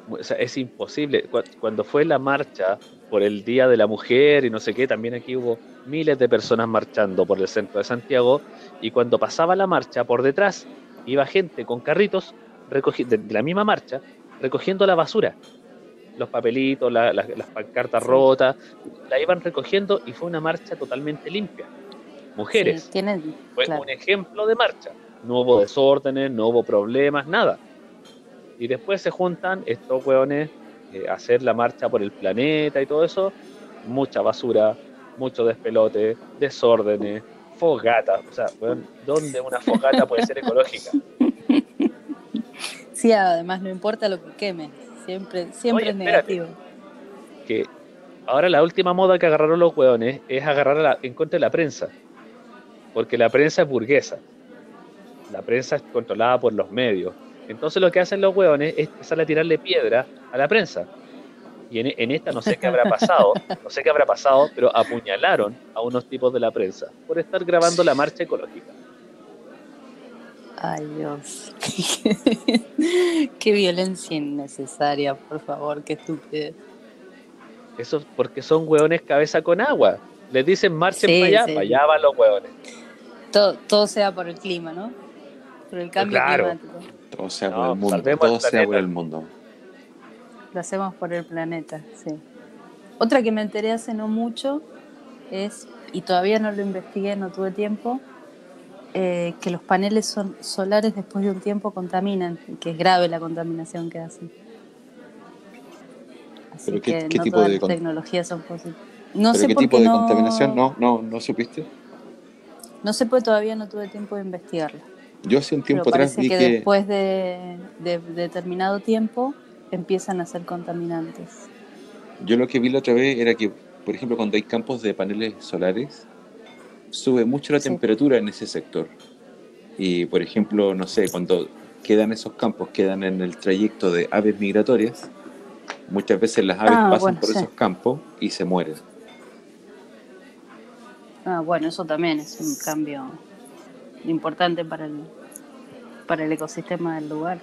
O sea, es imposible. Cu- Cuando fue la marcha por el Día de la Mujer y no sé qué, también aquí hubo miles de personas marchando por el centro de Santiago. Y cuando pasaba la marcha, por detrás iba gente con carritos de la misma marcha recogiendo la basura. Los papelitos, la- la- las pancartas Sí. rotas, la iban recogiendo y fue una marcha totalmente limpia. Mujeres. Sí, tienen, Fue claro. un ejemplo de marcha. No hubo desórdenes, no hubo problemas, nada. Y después se juntan estos hueones eh, hacer la marcha por el planeta y todo eso. Mucha basura, mucho despelote, desórdenes, fogata. O sea, ¿dónde una fogata puede ser ecológica? Sí, además no importa lo que queme, siempre, siempre Oye, es negativo. Que ahora la última moda que agarraron los hueones es agarrar la- en contra de la prensa. Porque la prensa es burguesa. La prensa es controlada por los medios. Entonces lo que hacen los hueones es empezar a tirarle piedra a la prensa. Y en, en esta no sé qué habrá pasado, no sé qué habrá pasado, pero apuñalaron a unos tipos de la prensa por estar grabando la marcha ecológica. Ay, Dios. Qué violencia innecesaria, por favor, qué estupidez. Eso es porque son hueones cabeza con agua. Les dicen marchen Sí, para allá, sí. para allá van los hueones. Todo, todo sea por el clima, ¿no? Por el cambio Claro. climático. Todo sea No, por el mundo, todo el sea por el mundo. Lo hacemos por el planeta, sí. Otra que me enteré hace no mucho es, y todavía no lo investigué, no tuve tiempo, eh, que los paneles son- solares después de un tiempo contaminan, y que es grave la contaminación que hacen. Así ¿Pero qué- que qué no tipo todas de las tecnologías son posibles. No ¿Pero sé qué tipo de no- contaminación? No, no, no supiste. No sé porque todavía no tuve tiempo de investigarlo. Yo hace un Pero tiempo atrás parece vi que, que, después de, de determinado tiempo empiezan a ser contaminantes. yo lo que vi la otra vez era que, por ejemplo, cuando hay campos de paneles solares, sube mucho la Sí. temperatura en ese sector. Y, por ejemplo, no sé, cuando quedan esos campos, quedan en el trayecto de aves migratorias, muchas veces las aves Ah, pasan bueno, por sí. esos campos y se mueren. Ah, bueno, eso también es un cambio importante para el, para el ecosistema del lugar.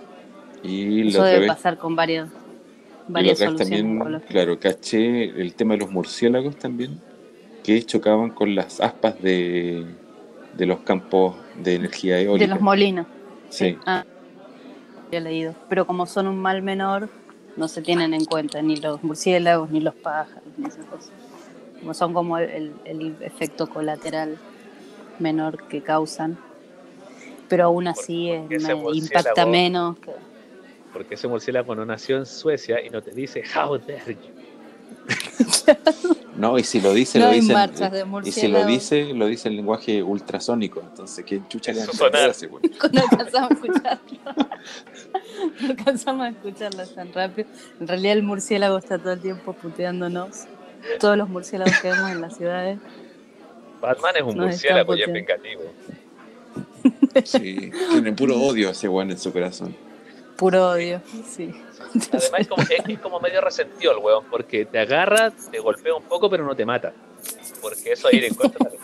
Y Eso debe vez, pasar con varias, y varias vez soluciones también, claro, caché el tema de los murciélagos también, que chocaban con las aspas de, de los campos de energía eólica. De los molinos. Sí, Ah, he leído. Pero como son un mal menor, no se tienen en cuenta ni los murciélagos, ni los pájaros, ni esas cosas. Como son como el, el efecto colateral menor que causan. Pero aún así Porque me impacta menos. que- Porque ese murciélago no nació en Suecia y no te dice how dare you. no, y si lo dice, No lo dice, y si lo dice, lo dice en lenguaje ultrasónico, entonces, ¿qué chucha le así, güey? No alcanzamos a escucharlo. No alcanzamos a escucharlo tan rápido. En realidad el murciélago está todo el tiempo puteándonos. Todos los murciélagos que vemos en las ciudades. Batman es un Nos murciélago y es vengativo. Sí, tiene puro odio ese güey en su corazón. Puro odio, sí. Además es como, es, es como medio resentido el weón, porque te agarra, te golpea un poco, pero no te mata. Porque eso es ir en contra. de-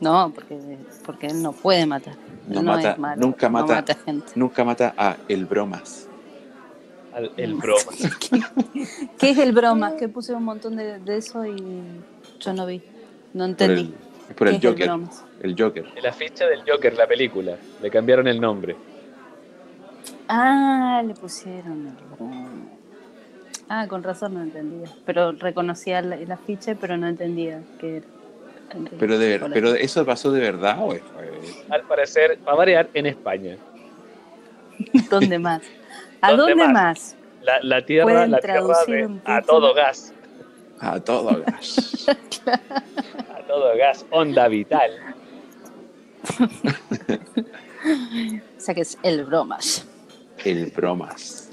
No, porque, porque él no puede matar. No mata, malo, nunca no mata. mata gente. Nunca mata a el bromas. al- el broma. ¿Qué es el broma? Que puse un montón de, de eso y yo no vi. No Por entendí. El, es por ¿Qué el es el Joker. bromas? El Joker. El afiche del Joker, la película. Le cambiaron el nombre. Ah, le pusieron el. Ah, con razón no entendía. Pero reconocía el, el afiche, pero no entendía qué era. Pero, de ver, pero eso pasó de verdad, güey. Al parecer, va a variar en España. ¿Dónde más? ¿A ¿Dónde dónde más? más? La, la tierra, ¿Pueden la tierra de a todo gas. A todo gas. Todo gas. Onda vital. O sea que es el bromas. El bromas.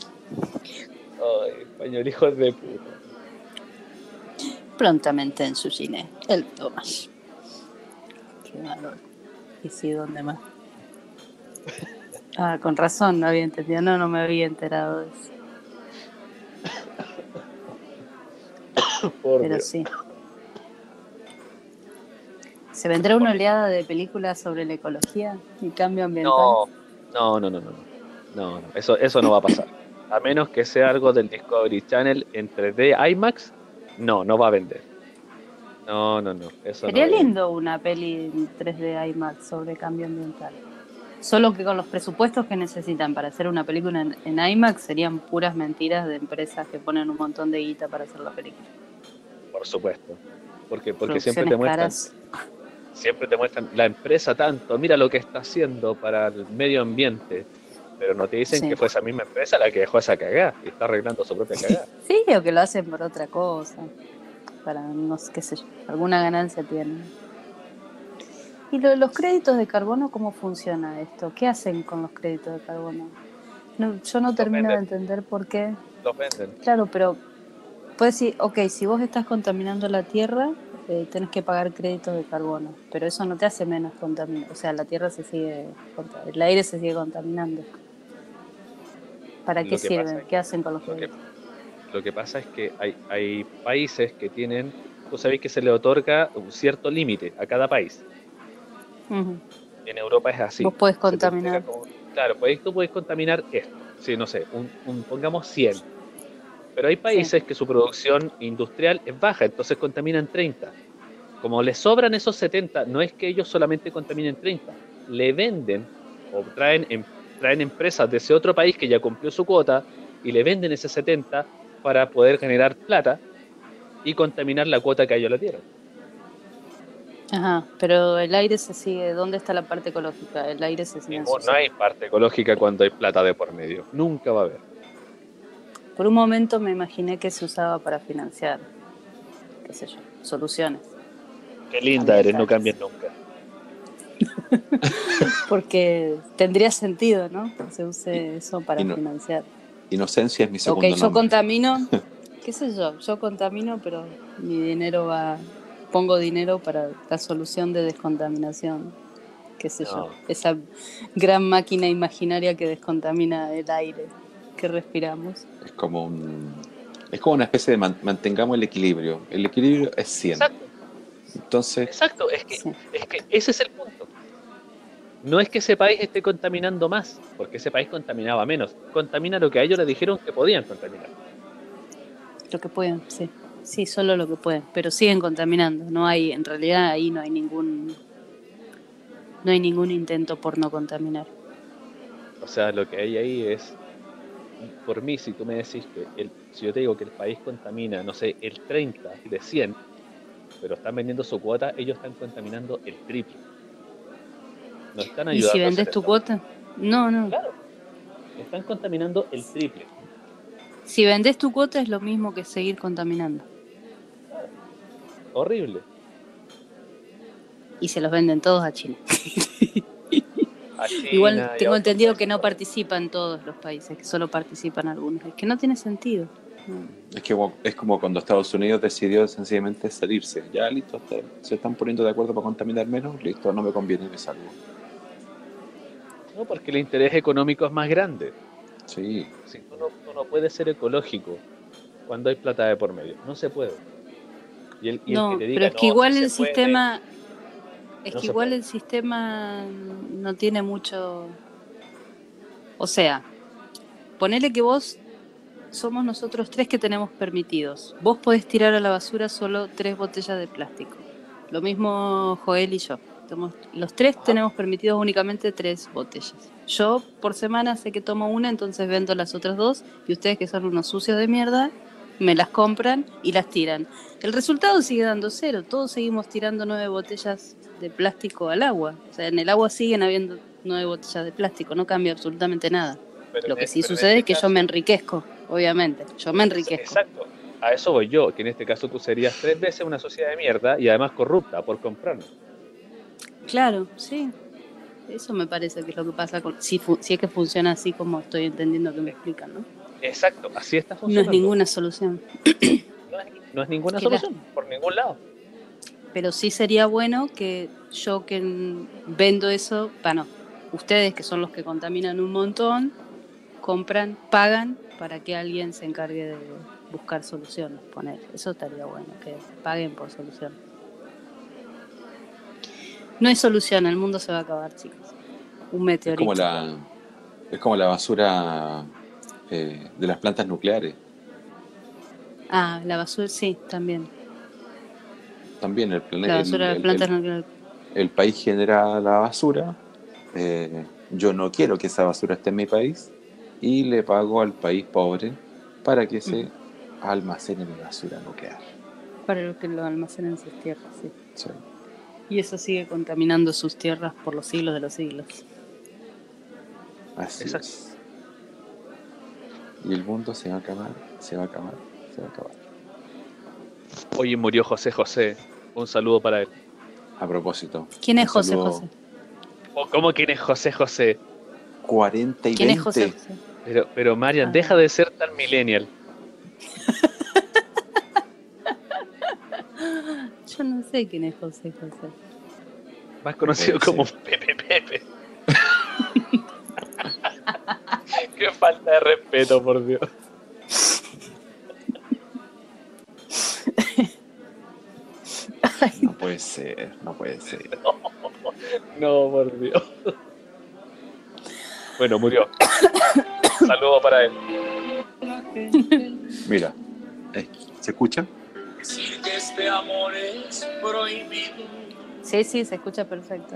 Ay, español, hijos de puta. Prontamente en su cine. El bromas. Qué valor. Y sí, ¿dónde más? Ah, con razón, no había entendido. No, no me había enterado de eso. Por Pero Dios. sí. ¿Se vendrá una oleada de películas sobre la ecología y cambio ambiental? No, no, no, no, no. No, no, eso, eso no va a pasar. A menos que sea algo del Discovery Channel en 3D IMAX, no, no va a vender. No, no, no. Eso Sería no. lindo una peli en 3D IMAX sobre cambio ambiental. Solo que con los presupuestos que necesitan para hacer una película en, en IMAX serían puras mentiras de empresas que ponen un montón de guita para hacer la película. Por supuesto. Porque, porque siempre te muestran, caras. Siempre te muestran la empresa tanto, mira lo que está haciendo para el medio ambiente. Pero no te dicen Sí. que fue esa misma empresa la que dejó esa cagada y está arreglando su propia cagada. Sí, o que lo hacen por otra cosa. Para, no sé, qué sé yo, alguna ganancia tienen. ¿Y lo los créditos de carbono, cómo funciona esto? ¿Qué hacen con los créditos de carbono? No, yo no termino de entender por qué. Los venden. Claro, pero puedes decir, ok, si vos estás contaminando la tierra, eh, tenés que pagar créditos de carbono, pero eso no te hace menos contaminado. O sea, la tierra se sigue, el aire se sigue contaminando. ¿Para qué que sirven? ¿Qué hacen con los Lo que, créditos? lo que pasa es que hay, hay países que tienen, tú sabéis que se le otorga un cierto límite a cada país. En Europa es así. Vos podés contaminar. como- claro, pues tú puedes contaminar esto. Sí, no sé, un, un- pongamos 100. Pero hay países que su producción industrial es baja, entonces contaminan 30. Como les sobran esos 70, no es que ellos solamente contaminen 30, le venden o traen, em- traen empresas de ese otro país que ya cumplió su cuota y le venden ese 70 para poder generar plata y contaminar la cuota que a ellos le dieron. Ajá, pero el aire se sigue. ¿Dónde está la parte ecológica? El aire se sigue. No hay parte ecológica cuando hay plata de por medio. Nunca va a haber. Por un momento me imaginé que se usaba para financiar, qué sé yo, soluciones. Qué linda eres, no cambies nunca. Porque tendría sentido, ¿no? Que se use eso para financiar. Inocencia es mi segundo Ok, yo nombre. contamino, qué sé yo, yo contamino, pero mi dinero va, pongo dinero para la solución de descontaminación, qué sé No. yo, esa gran máquina imaginaria que descontamina el aire que respiramos. Es como un, es como una especie de man- mantengamos el equilibrio. El equilibrio es 100. Exacto, Entonces, exacto. Es que, Sí. es que ese es el punto. No es que ese país esté contaminando más, porque ese país contaminaba menos. Contamina lo que a ellos le dijeron que podían contaminar. Lo que pueden, sí. Sí, solo lo que pueden, pero siguen contaminando. No hay, en realidad ahí no hay ningún, no hay ningún intento por no contaminar. O sea, lo que hay ahí es, por mí, si tú me decís que, el, si yo te digo que el país contamina, no sé, el 30 de 100, pero están vendiendo su cuota, ellos están contaminando el triple. No están ¿Y ayudando. si a hacer vendes tu cuota? No, no. Claro. Están contaminando el triple. Si vendes tu cuota es lo mismo que seguir contaminando. Horrible. Y se los venden todos a China. Igual tengo entendido que no participan todos los países, que solo participan algunos. Es que no tiene sentido. Es, que, es como cuando Estados Unidos decidió sencillamente salirse. Ya, listo, está- se están poniendo de acuerdo para contaminar menos. Listo, no me conviene, me salgo. No, porque el interés económico es más grande. Sí, Si tú no, tú no puedes ser ecológico cuando hay plata de por medio. No se puede. Y el, y el No, que te diga, pero es que "No, igual sí el puede", sistema, es No que igual puede. el sistema no tiene mucho, o sea, ponele que vos somos nosotros tres que tenemos permitidos. Vos podés tirar a la basura solo tres botellas de plástico. Lo mismo Joel y yo. Somos- los tres Ajá. tenemos permitidos únicamente tres botellas. Yo por semana sé que tomo una, entonces vendo las otras dos y ustedes que son unos sucios de mierda me las compran y las tiran. El resultado sigue dando cero. Todos seguimos tirando nueve botellas de plástico al agua. O sea, en el agua siguen habiendo nueve botellas de plástico. No cambia absolutamente nada. Pero Lo que sí sucede este es que yo me enriquezco, obviamente. Yo me enriquezco. Exacto. A eso voy yo, que en este caso tú serías tres veces una sociedad de mierda y además corrupta por comprarlo. Claro, sí. Eso me parece que es lo que pasa con... Si, fu- si es que funciona así como estoy entendiendo que me explican, ¿no? Exacto, así está No es funcionando. ninguna solución. no, es, no es ninguna Claro. solución, por ningún lado. Pero sí sería bueno que yo que vendo eso, bueno, ustedes que son los que contaminan un montón, compran, pagan para que alguien se encargue de buscar soluciones, poner. Eso estaría bueno, que paguen por solución. No hay solución, el mundo se va a acabar, chicos. Un Es meteorito. como la, es como la basura eh, de las plantas nucleares. Ah, la basura, sí, también. También el planeta. La basura de las plantas el- nucleares. el país genera la basura, eh, yo no quiero que esa basura esté en mi país y le pago al país pobre para que se almacene mi basura nuclear. Para lo que lo almacenen en sus tierras, sí. Sí. Y eso sigue contaminando sus tierras por los siglos de los siglos. Así Exacto. es. Y el mundo se va a acabar, se va a acabar, se va a acabar. Hoy murió José José. Un saludo para él. A propósito. ¿Quién es José saludo. José? Oh, ¿Cómo quién es José José? 40 y ¿Quién 20. es José José? Pero, pero Marian, Ah. deja de ser tan millennial. Yo no sé quién es José José. Más conocido Puede como Pepe Pepe. Qué falta de respeto, por Dios. No puede ser, no puede ser. No, por Dios. Bueno, murió. Saludo para él. Mira, eh, ¿se escucha? Decir que este amor es prohibido, Sí, sí, se escucha perfecto.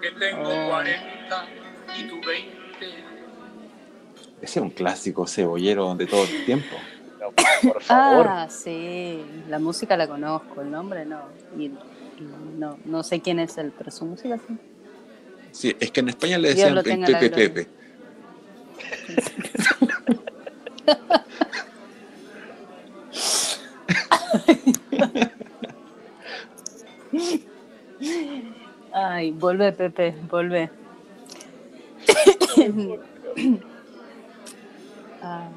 que tengo Oh. 40 y tú 20. Ese es un clásico cebollero de todo el tiempo. No, por favor. Ah, sí, la música la conozco, el nombre no. Y, y no, no sé quién es él, pero su música sí. Sí, es que en España le decían Pepe gloria. Pepe. Ay, vuelve Pepe, vuelve. Ah,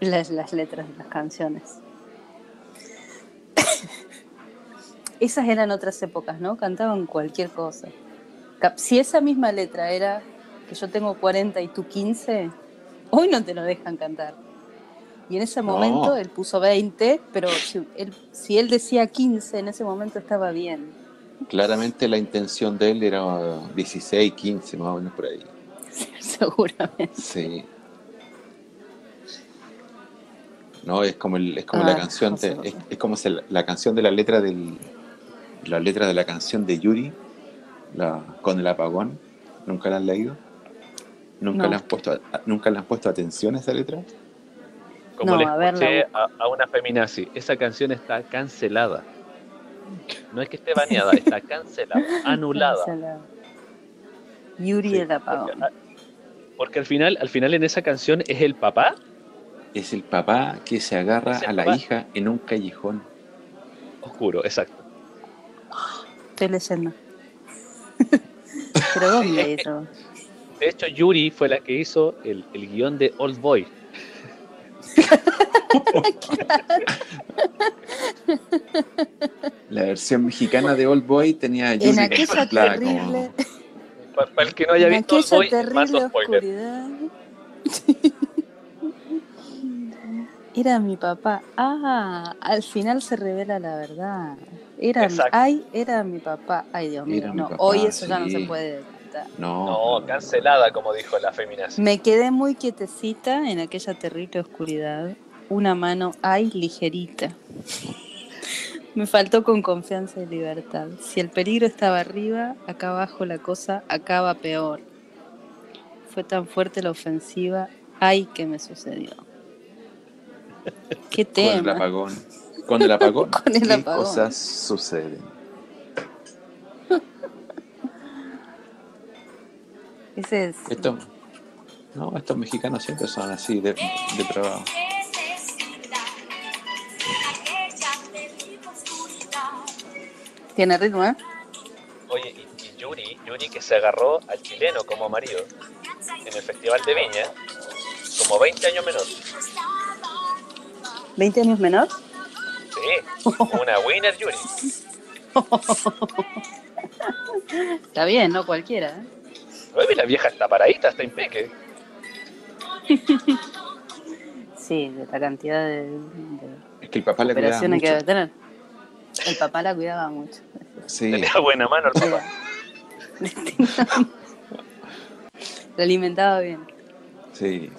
las, las letras de las canciones. Esas eran otras épocas, ¿no? Cantaban cualquier cosa. Si esa misma letra era que yo tengo 40 y tú 15, hoy no te lo dejan cantar. Y en ese No. momento él puso 20, pero si él, si él decía 15, en ese momento estaba bien. Claramente la intención de él era 16, 15, más o menos por ahí. Seguramente. Sí. No, es como, el, es como Ah, la canción de, José es, como la canción de la letra del la letra de la canción de Yuri, la, con el apagón. ¿Nunca la han leído? ¿Nunca No. le han puesto nunca le han puesto atención a esa letra? Como No, le escuché la a, a una feminazi, esa canción está cancelada. No es que esté baneada, está cancelada, anulada. Cancelado. Yuri Sí, el apagón. Porque, porque al final, al final en esa canción es el papá. Es el papá que se agarra a la papá. hija en un callejón. Oscuro, exacto. Estoy leyendo. ¿Pero dónde eso? De hecho, Yuri fue la que hizo el, el guion de Old Boy. La versión mexicana de Old Boy tenía a Yuri En aquella como- terrible, Para, el que no haya en visto Old aquella Boy, más terrible spoiler. Era mi papá. Ah, al final se revela la verdad. Era, Exacto. ay, era mi papá. Ay, Dios mío. Era mi No, papá, hoy eso ya no se puede. No, No, cancelada, como dijo la feminazi. Me quedé muy quietecita en aquella terrible oscuridad. Una mano, ay, ligerita. Me faltó con confianza y libertad. Si el peligro estaba arriba, acá abajo la cosa acaba peor. Fue tan fuerte la ofensiva, ay, que me sucedió. Qué con el tema. apagón. Con el apagón. Con el ¿Qué apagón. cosas suceden? Ese es. Esto, no, estos mexicanos siempre son así de, depravados. Tiene ritmo, ¿eh? Oye, y, y Yuri, Yuri que se agarró al chileno como marido en el Festival de Viña, como 20 años menor. ¿20 años menor? Sí, una winner Yuri. Está bien, no cualquiera, ¿eh? Oye, la vieja está paradita, está impeque. Sí, de la cantidad de, de Es que el papá le cuidaba operaciones que mucho. debe tener. El papá la cuidaba mucho. Sí, Tenía buena mano el papá. Lo alimentaba bien. sí.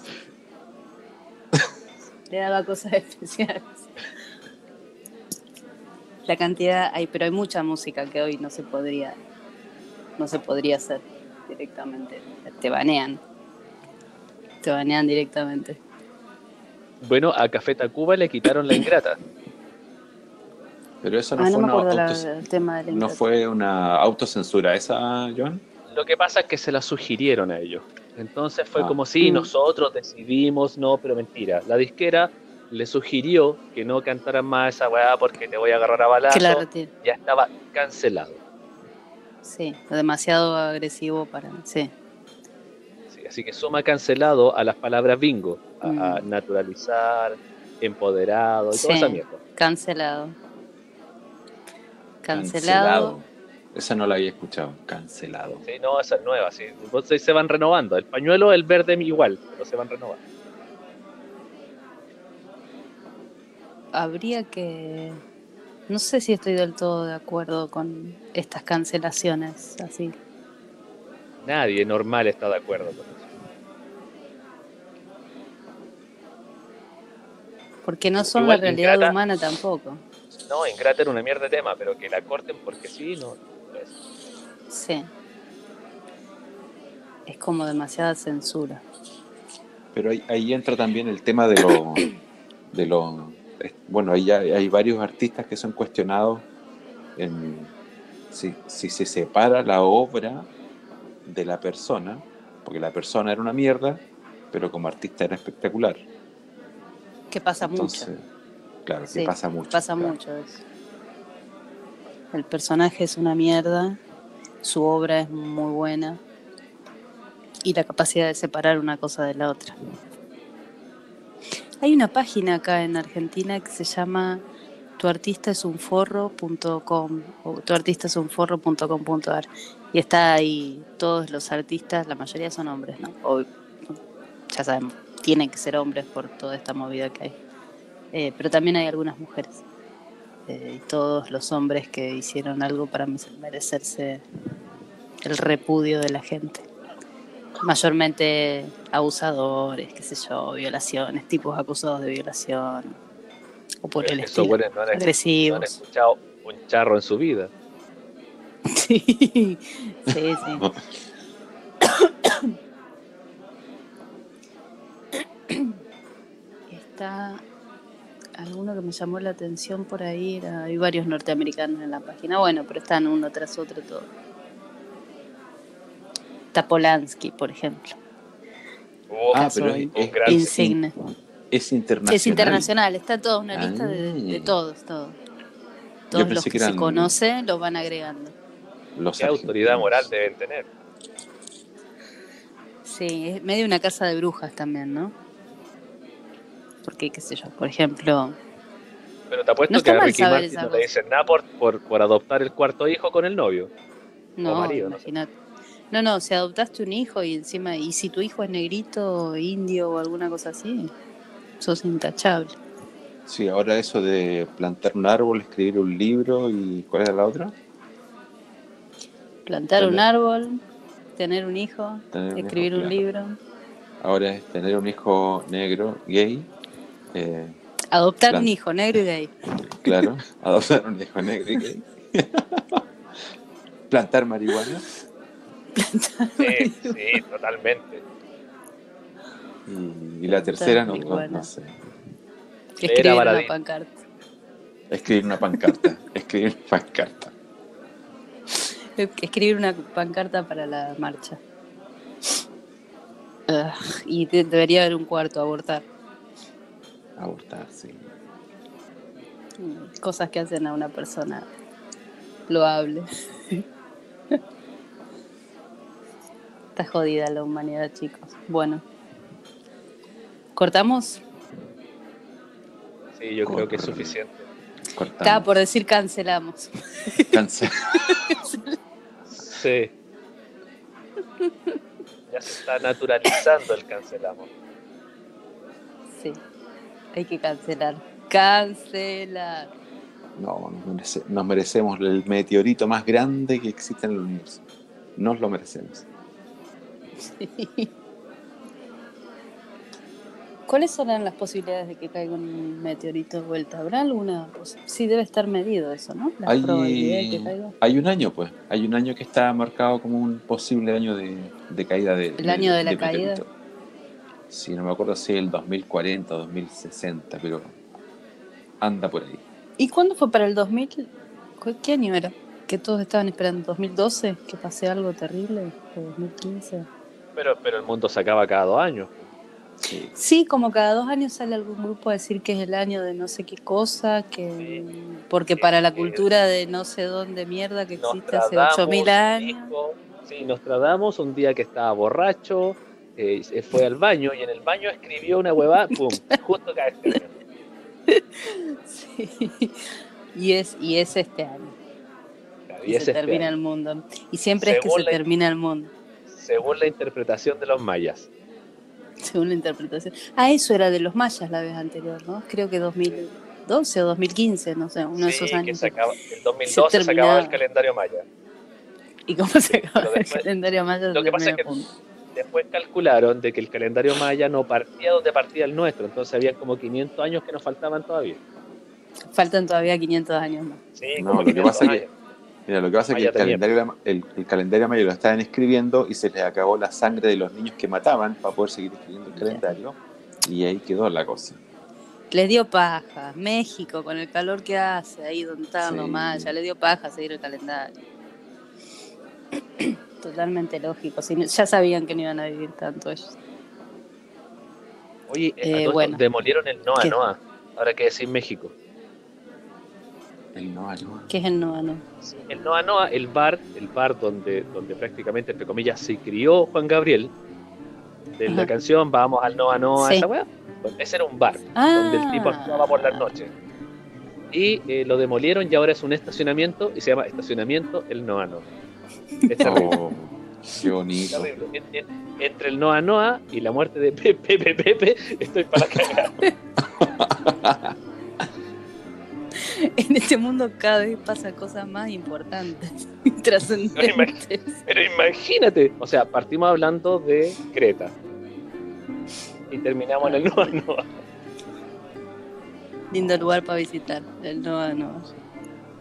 Le daba cosas especiales. La cantidad, hay, pero hay mucha música que hoy no se podría, no se podría hacer directamente. Te banean. Te banean directamente. Bueno, a Café Tacuba le quitaron la ingrata. Pero eso no ah, no fue una la- autos- el tema del no fue una autocensura esa, Joan. Lo que pasa es que se la sugirieron a ellos. Entonces fue Ah. como si Mm. nosotros decidimos, no, pero mentira. La disquera le sugirió que no cantaran más esa weá porque te voy a agarrar a balazo. Claro, tío. Ya estaba cancelado. Sí, demasiado agresivo para. Sí. Sí, así que suma cancelado a las palabras bingo, a, a Mm. naturalizar, empoderado y Sí. toda esa mierda. Cancelado. Cancelado. Esa no la había escuchado. Cancelado. Sí, no, esa es nueva. Sí. Entonces se van renovando. El pañuelo, el verde igual, pero se van renovando. Habría que. No sé si estoy del todo de acuerdo con estas cancelaciones así. Nadie normal está de acuerdo con eso. Porque no son Igual la realidad ingrata. humana tampoco. No, Ingrata era una mierda de tema, pero que la corten porque sí, no. Sí. Es como demasiada censura. Pero ahí, ahí entra también el tema de lo, de lo bueno, ahí ya hay varios artistas que son cuestionados en si, si se separa la obra de la persona, porque la persona era una mierda, pero como artista era espectacular. Que pasa Entonces, mucho. claro, que Sí, pasa mucho. Pasa claro. mucho eso. El personaje es una mierda, su obra es muy buena y la capacidad de separar una cosa de la otra. Hay una página acá en Argentina que se llama tuartistaesunforro.com o tuartistaesunforro.com.ar y está ahí todos los artistas, la mayoría son hombres, ¿no? Ya sabemos, tienen que ser hombres por toda esta movida que hay. Eh, pero también hay algunas mujeres. Eh, y todos los hombres que hicieron algo para merecerse el repudio de la gente. Mayormente abusadores, qué sé yo, violaciones, tipos acusados de violación. O por el esos estilo. güeyes no han, no han Agresivos. escuchado un charro en su vida. Sí, sí, sí. Está alguno que me llamó la atención por ahí, era, hay varios norteamericanos en la página, bueno, pero están uno tras otro todo. Está Polanski, por ejemplo. Oh, Ah, pero es, es- gran- Insigne. es internacional. Es internacional, está toda una lista de, de Ah. todos, todos. Todos los que que, se conocen los van agregando. Los ¿Qué autoridad moral deben tener? Sí, es medio una casa de brujas también, ¿no? Porque, qué sé yo, por ejemplo, Pero te apuesto No que a Ricky saber Martin no le dicen nada por, por, por adoptar el cuarto hijo con el novio. no, marido, no sé. imagínate. No, no, si adoptaste un hijo y encima, y si tu hijo es negrito, indio o alguna cosa así, sos intachable. Sí, ahora eso de plantar un árbol, escribir un libro y ¿cuál era la otra? Plantar un árbol, tener un hijo, Tener un escribir hijo, un claro. libro, Ahora es tener un hijo negro, gay, eh, adoptar Plan- un hijo negro y gay. claro, adoptar un hijo negro y gay. Plantar marihuana Sí, sí, totalmente. y, y la tercera no, no, sé. Escribir una pancarta. Escribir una pancarta, escribir una pancarta. Escribir una pancarta para la marcha. Y de- debería haber un cuarto, abortar. Abortar, sí. Mm, Cosas que hacen a una persona loable. Está jodida la humanidad, chicos. Bueno. ¿Cortamos? Sí, yo creo que es suficiente. Cortamos. Estaba por decir cancelamos. Cáncer. Sí. Ya se está naturalizando el cancelamos. Sí. Hay que cancelar. Cancelar. No, nos, merece- nos merecemos el meteorito más grande que existe en el universo. Nos lo merecemos. ¿Cuáles serán las posibilidades de que caiga un meteorito de vuelta? ¿Habrá alguna? posi- Sí, debe estar medido eso, ¿no? La probabilidad de que Hay, caiga. hay un año, pues. Hay un año que está marcado como un posible año de, de caída de. ¿El año de la caída? meteorito. Sí, no me acuerdo si el 2040 o 2060, pero anda por ahí. ¿Y cuándo fue para el 2000? ¿Cu- ¿Qué año era? Que todos estaban esperando. ¿2012? ¿Que pase algo terrible? ¿O 2015? Pero, pero el mundo se acaba cada dos años. Sí. Sí, como cada dos años sale algún grupo a decir que es el año de no sé qué cosa, que porque para la cultura de no sé dónde mierda que existe hace Nostradamus 8000 años. sí, Nostradamus un día que estaba borracho, eh, fue al baño y en el baño escribió una huevada, pum, justo cae este año. Sí. Y es y es este año. Claro, Y, y es se este termina año, el mundo. Y siempre es que se la- termina el mundo, según la interpretación de los mayas. según la interpretación. Ah, eso era de los mayas la vez anterior, ¿no? Creo que 2012 o 2015, no sé, uno de Sí, esos que años. se acaba, el 2012 se, acababa el calendario maya. ¿Y cómo se acaba pero el después- calendario maya? lo que pasa es que- Después calcularon de que el calendario maya no partía donde partía el nuestro, entonces había como 500 años que nos faltaban todavía. Faltan todavía 500 años más. Sí, No, como lo que 500 pasa es que- años. Mira, lo que pasa es que Maya el calendario, el, el calendario mayo lo estaban escribiendo y se les acabó la sangre de los niños que mataban para poder seguir escribiendo el calendario. Y ahí quedó la cosa. Les dio paja. México, con el calor que hace, ahí donde estaban los Sí. mayas, le dio paja seguir el calendario. Totalmente lógico. si no- ya sabían que no iban a vivir tanto ellos. Oye, Eh, bueno. demolieron el Noa ¿Qué? Noa. Ahora que decir México. El Noa Noa. ¿Qué es el no, no? El Noa Noa, el bar, el bar donde, donde prácticamente, entre comillas, se crió Juan Gabriel, de la Ajá. canción Vamos al Noa Noa, Sí. esa weá. Bueno, ese era un bar Ah, donde el tipo actuaba por las noches. Y eh, lo demolieron y ahora es un estacionamiento y se llama Estacionamiento El Noa Noa. Es terrible. Oh, qué bonito. terrible. En- en- entre el Noa Noa y la muerte de Pepe Pepe Pepe, estoy para cagar. En este mundo cada vez pasan cosas más importantes y trascendentes. Pero imagínate, o sea, partimos hablando de Creta y terminamos en el Noa Noa. Lindo lugar para visitar. El no, no.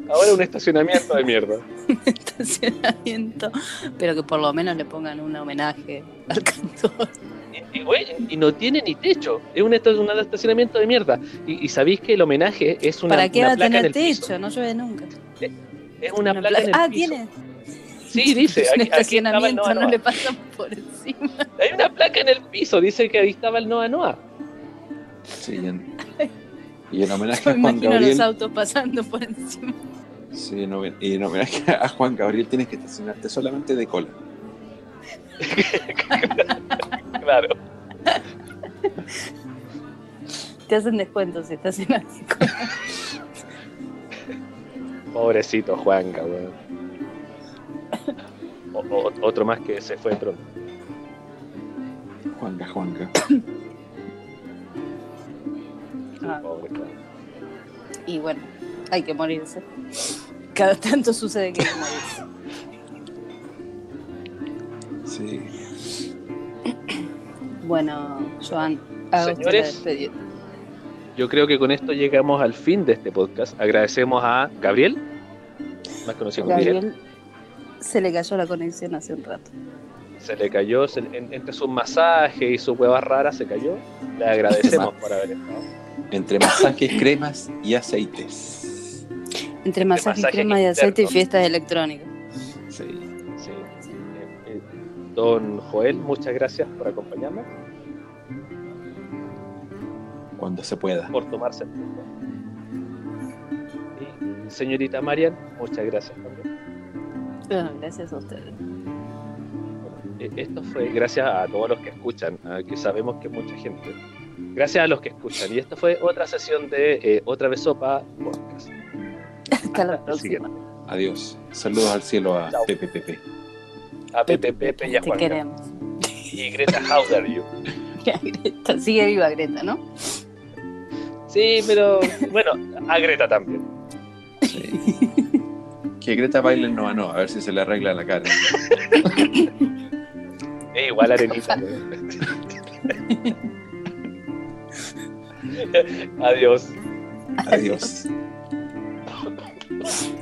Ahora un estacionamiento de mierda. Estacionamiento. Pero que por lo menos le pongan un homenaje al cantor. Y, y, güey, y no tiene ni techo. Es un, esta- un estacionamiento de mierda. Y, y sabéis que el homenaje es una, ¿Para qué una va a tener piso. techo? No llueve nunca. Es una, Una placa en el Ah, piso. tiene. Sí, dice. Es un Aquí, aquí estaba el estacionamiento, Noa no Noa. le pasan por encima. Hay una placa en el piso. Dice que ahí estaba el Noa Noa. Sí, y, en, homenaje Me a Juan imagino a los Gabriel. autos pasando por encima. Sí, y en homenaje a Juan Gabriel tienes que estacionarte solamente de cola. Claro. Te hacen descuento si estás en. Pobrecito Juanca, weón. O- o- otro más que se fue pronto. Juanca, Juanca. Ah. Y bueno, hay que morirse. Cada tanto sucede que hay que morirse. Sí. Bueno, Joan, haga usted la Señores. Yo creo que con esto llegamos al fin de este podcast. Agradecemos a Gabriel, más conocido como Miguel. Gabriel se le cayó la conexión hace un rato. Se le cayó, se- en- entre sus masajes y sus huevas raras se cayó. Le agradecemos por haber estado. Entre masajes, cremas y aceites. Entre masaje, masaje crema de aceite y fiestas electrónicas. Sí. Sí. Eh, eh, Don Joel, muchas gracias por acompañarnos, Cuando se pueda. por tomarse el tiempo. Y señorita Marian, muchas gracias también. Bueno, gracias a ustedes. Bueno, eh, esto fue gracias a todos los que escuchan, que sabemos que mucha gente. Gracias a los que escuchan. Y esta fue otra sesión de eh, Otra vez Sopa Podcast. Hasta la próxima. Adiós. Saludos al cielo a Chao. Pepe Pepe. A Pepe Pepe y a Te Juan. queremos. Y Greta, how dare you? Greta, sigue viva Greta, ¿no? Sí, pero bueno, a Greta también. Sí. Que Greta baile en Nova Nova, a ver si se le arregla la cara. Es igual arenita. Adiós. Adiós.